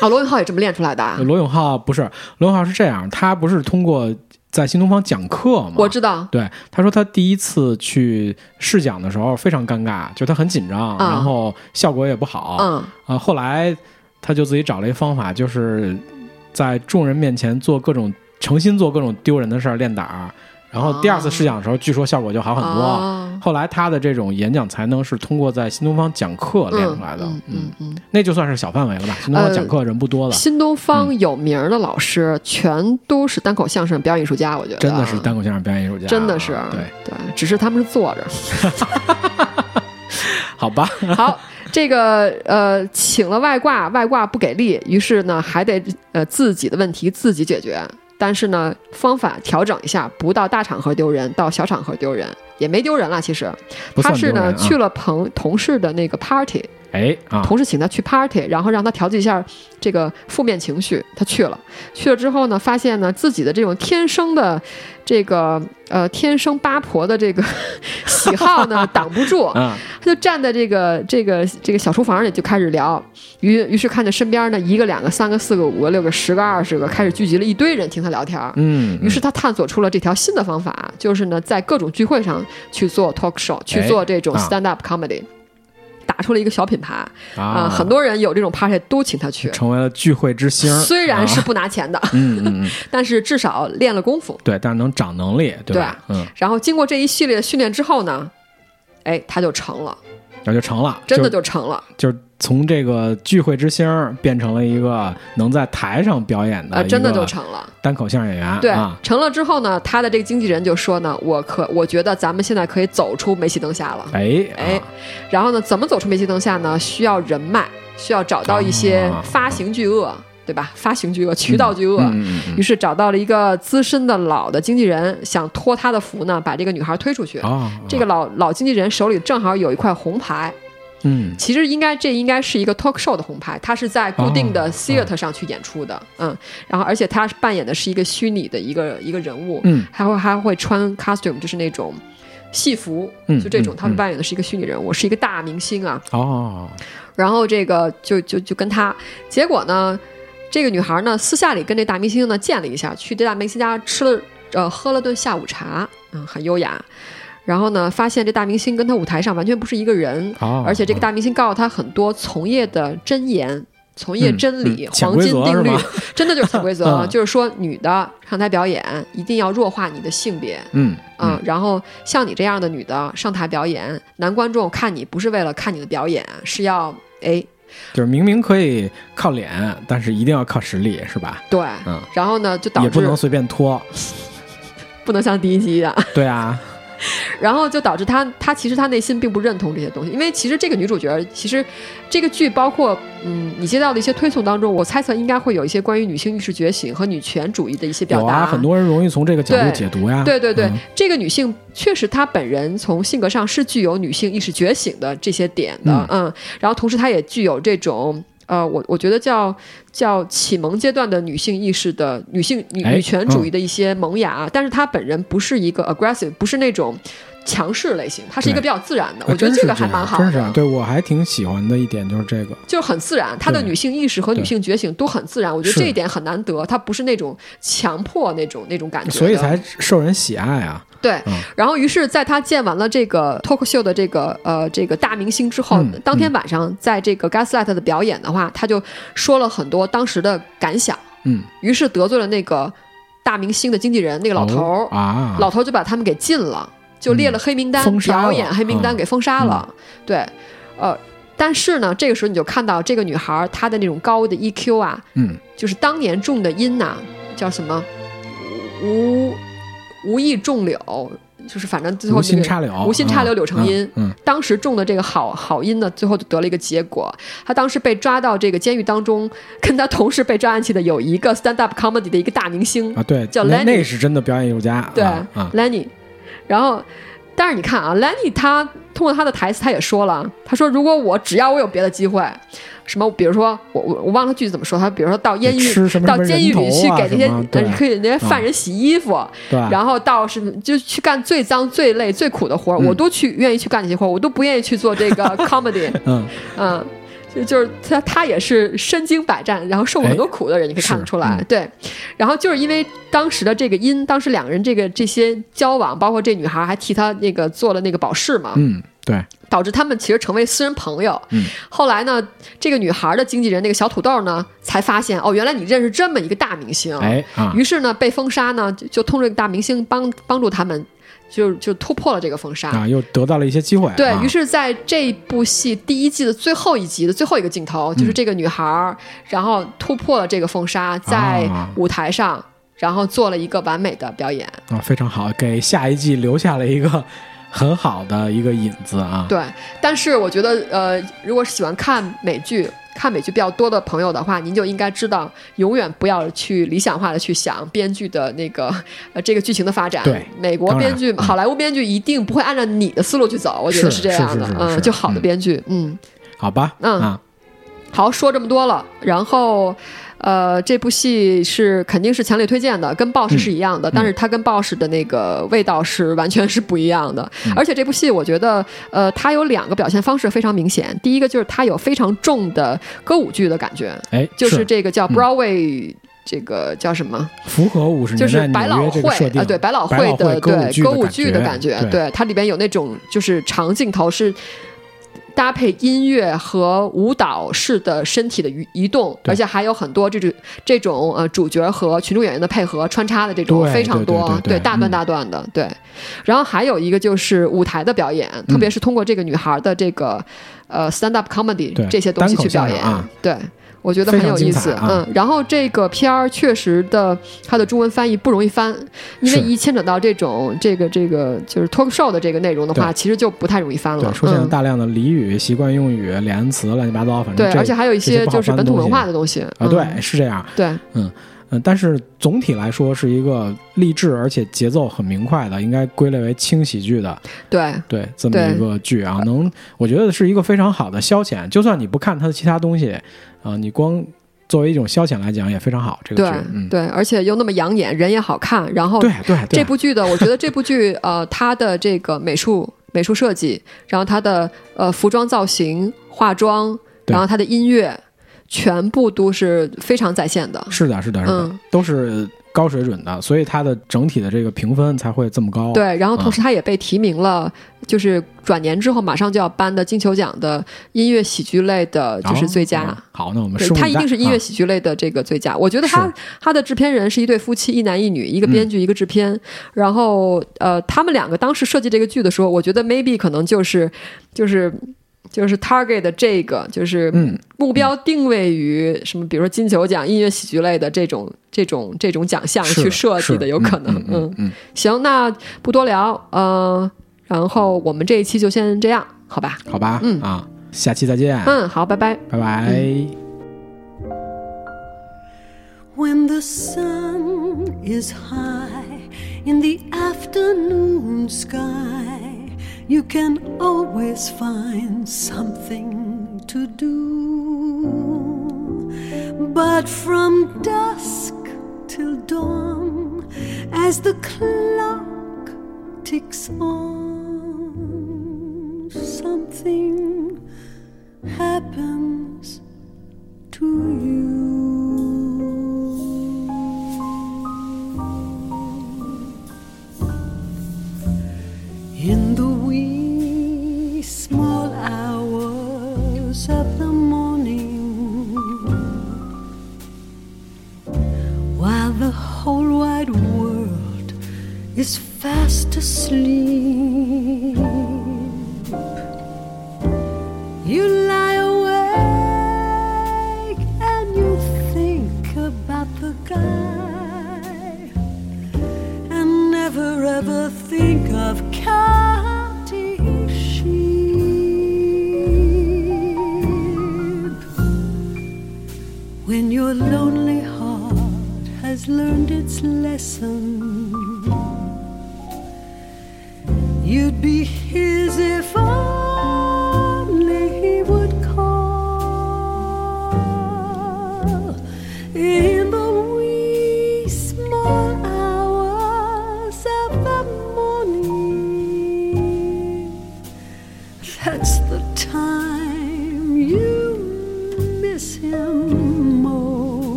啊，罗永浩也这么练出来的啊。
罗永浩不是罗永浩是这样，他不是通过在新东方讲课吗？
我知道，
对，他说他第一次去试讲的时候非常尴尬，就他很紧张，
嗯
然后效果也不好。
嗯，
啊，后来他就自己找了一个方法，就是在众人面前做各种诚心做各种丢人的事儿练胆儿，然后第二次试讲的时候，据说效果就好很多。
哦
后来他的这种演讲才能是通过在新东方讲课练出来的，
嗯嗯嗯。
那就算是小范围了吧。新东方
呃
讲课人不多了，
新东方有名儿的老师全都是单口相声表演艺术家，我觉得
真的是单口相声表演艺术家，
真的是
对，
对，只是他们是坐着。
好吧，
好，这个呃，请了外挂，外挂不给力，于是呢，还得呃自己的问题自己解决。但是呢，方法调整一下，不到大场合丢人，到小场合丢人，也没丢人了。其实他是呢、去了朋同事的那个 party，
哎啊，
同事请他去 party，然后让他调剂一下这个负面情绪。他去了，去了之后呢，发现呢自己的这种天生的这个呃天生八婆的这个喜好呢 挡不住，
啊，
他就站在这个这个这个小厨房里就开始聊，于于是看见身边呢一个两个三个四个五个六个十个二十个，开始聚集了一堆人听他聊天儿。
嗯，
于是他探索出了这条新的方法，就是呢，在各种聚会上去做 talk show，去做这种
啊。
stand up comedy，、打出了一个小品牌啊、
啊，
很多人有这种 party 都请他去，
成为了聚会之星，
虽然是
啊
不拿钱的，
嗯嗯嗯，
但是至少练了功夫。
对，但是能长能力，对吧？嗯，
然后经过这一系列的训练之后呢，哎，他就成了，
那就成了，
真的
就
就成了。
就是从这个聚会之星变成了一个能在台上表演的，
呃，真的就成了
单口相声演员。
对，
啊，
成了之后呢，他的这个经纪人就说呢，我可我觉得咱们现在可以走出煤气灯下了。
哎
哎
啊，
然后呢，怎么走出煤气灯下呢？需要人脉，需要找到一些
啊
发行巨鳄，对吧？发行巨鳄、渠道巨鳄。
嗯嗯嗯
于是找到了一个资深的老的经纪人，想托他的福呢，把这个女孩推出去。
啊，
这个老老经纪人手里正好有一块红牌，
嗯。
其实应该这应该是一个 talk show 的红牌，他是在固定的
哦
theater 上去演出的，嗯，然后而且他扮演的是一个虚拟的一个一个人物，
嗯。
还会还会穿 costume，就是那种戏服，
嗯
就这种，
嗯
他们扮演的是一个虚拟人物，是一个大明星啊，
哦，
然后这个就就就跟他，结果呢，这个女孩呢私下里跟这大明星呢见了一下，去这大明星家吃了呃喝了顿下午茶，嗯，很优雅。然后呢，发现这大明星跟他舞台上完全不是一个人，
哦
而且这个大明星告诉他很多从业的真言。从业真理、
嗯嗯
黄金定律，真的就是潜规则，
嗯
就是说女的上台表演一定要弱化你的性别，
嗯
嗯，然后像你这样的女的上台表演，男观众看你不是为了看你的表演，是要哎
就是明明可以靠脸，但是一定要靠实力，是吧？
对，
嗯，
然后呢就导致
也不能随便脱。
不能像第一集一样，
对啊，
然后就导致他他其实他内心并不认同这些东西，因为其实这个女主角其实这个剧包括嗯你接到的一些推送当中，我猜测应该会有一些关于女性意识觉醒和女权主义的一些表达，
很多人容易从这个角度解读呀。
对对对，
嗯
这个女性确实她本人从性格上是具有女性意识觉醒的这些点的，嗯然后同时她也具有这种。呃，我我觉得叫叫启蒙阶段的女性意识的女性女
哎
女权主义的一些萌芽，但是她本人不是一个 aggressive，不是那种强势类型，它是一个比较自然的。我觉得这个还蛮好的
真是啊，，对我还挺喜欢的一点就是这个。
就是很自然。她的女性意识和女性觉醒都很自然，我觉得这一点很难得。她不是那种强迫那种那种感觉，
所以才受人喜爱啊。
对，
嗯
然后于是在他见完了这个 talk show 的这个呃这个大明星之后，
嗯
当天晚上在这个 Gaslight 的表演的话，他就说了很多当时的感想，
嗯，
于是得罪了那个大明星的经纪人那个老头儿，
哦啊，
老头儿就把他们给禁了，就列了黑名单，表演黑名单
嗯
给封杀了。对，呃，但是呢，这个时候你就看到这个女孩儿她的那种高的 EQ 啊，
嗯
就是当年种的因呐、叫什么无无意种柳，就是反正最后
无
这个
心插柳，
无心插柳
啊
柳成荫。
嗯
当时种的这个好好因呢，最后就得了一个结果。他当时被抓到这个监狱当中，跟他同时被抓进去的有一个 stand up comedy 的一个大明星，
嗯啊，对，
叫
那
Lenny
那是真的表演艺术家。
对、
啊啊
Lenny。然后，但是你看啊，Lenny 他通过他的台词，他也说了，他说如果我只要我有别的机会，什么比如说我我我忘了他具体怎么说，他比如说到监狱到监狱里去给那些可以那些犯人洗衣服，
对，
然后到是就去干最脏、最累、最苦的活我都去愿意去干这些活儿，我都不愿意去做这个 comedy，
嗯。
嗯。就就是他，他也是身经百战，然后受过很多苦的人，你可以看得出来。
嗯
对，然后就是因为当时的这个因，当时两个人这个这些交往，包括这女孩还替他那个做了那个保释嘛，
嗯对，
导致他们其实成为私人朋友。
嗯
后来呢，这个女孩的经纪人那个小土豆呢，才发现哦，原来你认识这么一个大明星。
哎啊，
于是呢，被封杀呢，就就通过这个大明星帮帮助他们，就就突破了这个封杀。
啊，又得到了一些机会。啊
对于是，在这部戏第一季的最后一集的最后一个镜头，
嗯
就是这个女孩儿，然后突破了这个封杀，在
啊
舞台上，然后做了一个完美的表演。
啊，非常好，给下一季留下了一个 很好的一个引子啊。
对，但是我觉得，呃，如果是喜欢看美剧、看美剧比较多的朋友的话，您就应该知道，永远不要去理想化的去想编剧的那个 呃这个剧情的发展。
对
美国编剧、
嗯
好莱坞编剧一定不会按照你的思路去走，我觉得
是
这样的嗯，
是
就好的
嗯
编剧，嗯。
好吧，
嗯
啊，
好，说这么多了，然后。呃，这部戏是肯定是强烈推荐的，跟 Boss 是一样的，但是它跟 Boss 的那个味道是完全是不一样的。而且这部戏，我觉得，呃，它有两个表现方式非常明显。第一个就是它有非常重的歌舞剧的感觉，
哎，
就是这个叫
嗯
Broadway，、这个叫什么？
符合五十
就
年代
是百老汇啊，对百老汇的
歌舞剧
对歌舞剧
的
的感觉，
对
对它里边有那种就是长镜头是。搭配音乐和舞蹈式的身体的移移动，而且还有很多这种这种呃主角和群众演员的配合穿插的这种非常多，
对
大段
嗯。
大段的，对。然后还有一个就是舞台的表演，特别是通过这个女孩的这个呃 stand up comedy 这些东西去表演，对。我觉得很有意思，嗯，然后这个片儿确实的，它的中文翻译不容易翻，因为一牵扯到这种这个这个就是 talk show 的这个内容的话，其实就不太容易翻了。
对，，出现了
嗯。
大量的俚语、习惯用语、连词，乱七八糟，反正
对，而且还有一
些
就是本土文化的东西
啊，
嗯。
对，是这样。
对。
嗯，但是总体来说是一个励志而且节奏很明快的，应该归类为轻喜剧的，
对
对这么一个剧啊，能我觉得是一个非常好的消遣。就算你不看它的其他东西，啊、你光作为一种消遣来讲也非常好。这个
对
剧，嗯，
对，而且又那么养眼，人也好看，然后
对对对，
这部剧的，我觉得这部剧呃，它的这个美术美术设计，然后它的呃服装造型、化妆，然后它的音乐，全部都是非常在线的。
是的，是的，是的，
嗯
都是高水准的，所以它的整体的这个评分才会这么高。
对，然后同时它也被提名了，就是转年之后马上就要颁的金球奖的音乐喜剧类的，就是最佳。
哦好，那我们
对
拭，目以待
它一定是音乐
啊
喜剧类的这个最佳。我觉得他
是
他的制片人是一对夫妻，一男一女，一个
嗯
编剧，一个制片。然后呃，他们两个当时设计这个剧的时候，我觉得 maybe 可能就是就是就是 target 的这个就是
嗯
目标定位于什么，比如说金球奖音乐喜剧类的这种这种这种奖项去设计的，有可能。
嗯嗯嗯，
行，那不多聊，呃，然后我们这一期就先这样，好吧？
好吧，
嗯
啊，下期再见，
嗯，好，拜拜。
拜拜。
When the sun is high in the afternoon sky, you can always find something to do. But from dusk till dawn, as the clock ticks on, something happens to you. Fast asleep. You lie awake and you think about the guy and never ever think of counting sheep. When your lonely heart has learned its lesson, you'd be his if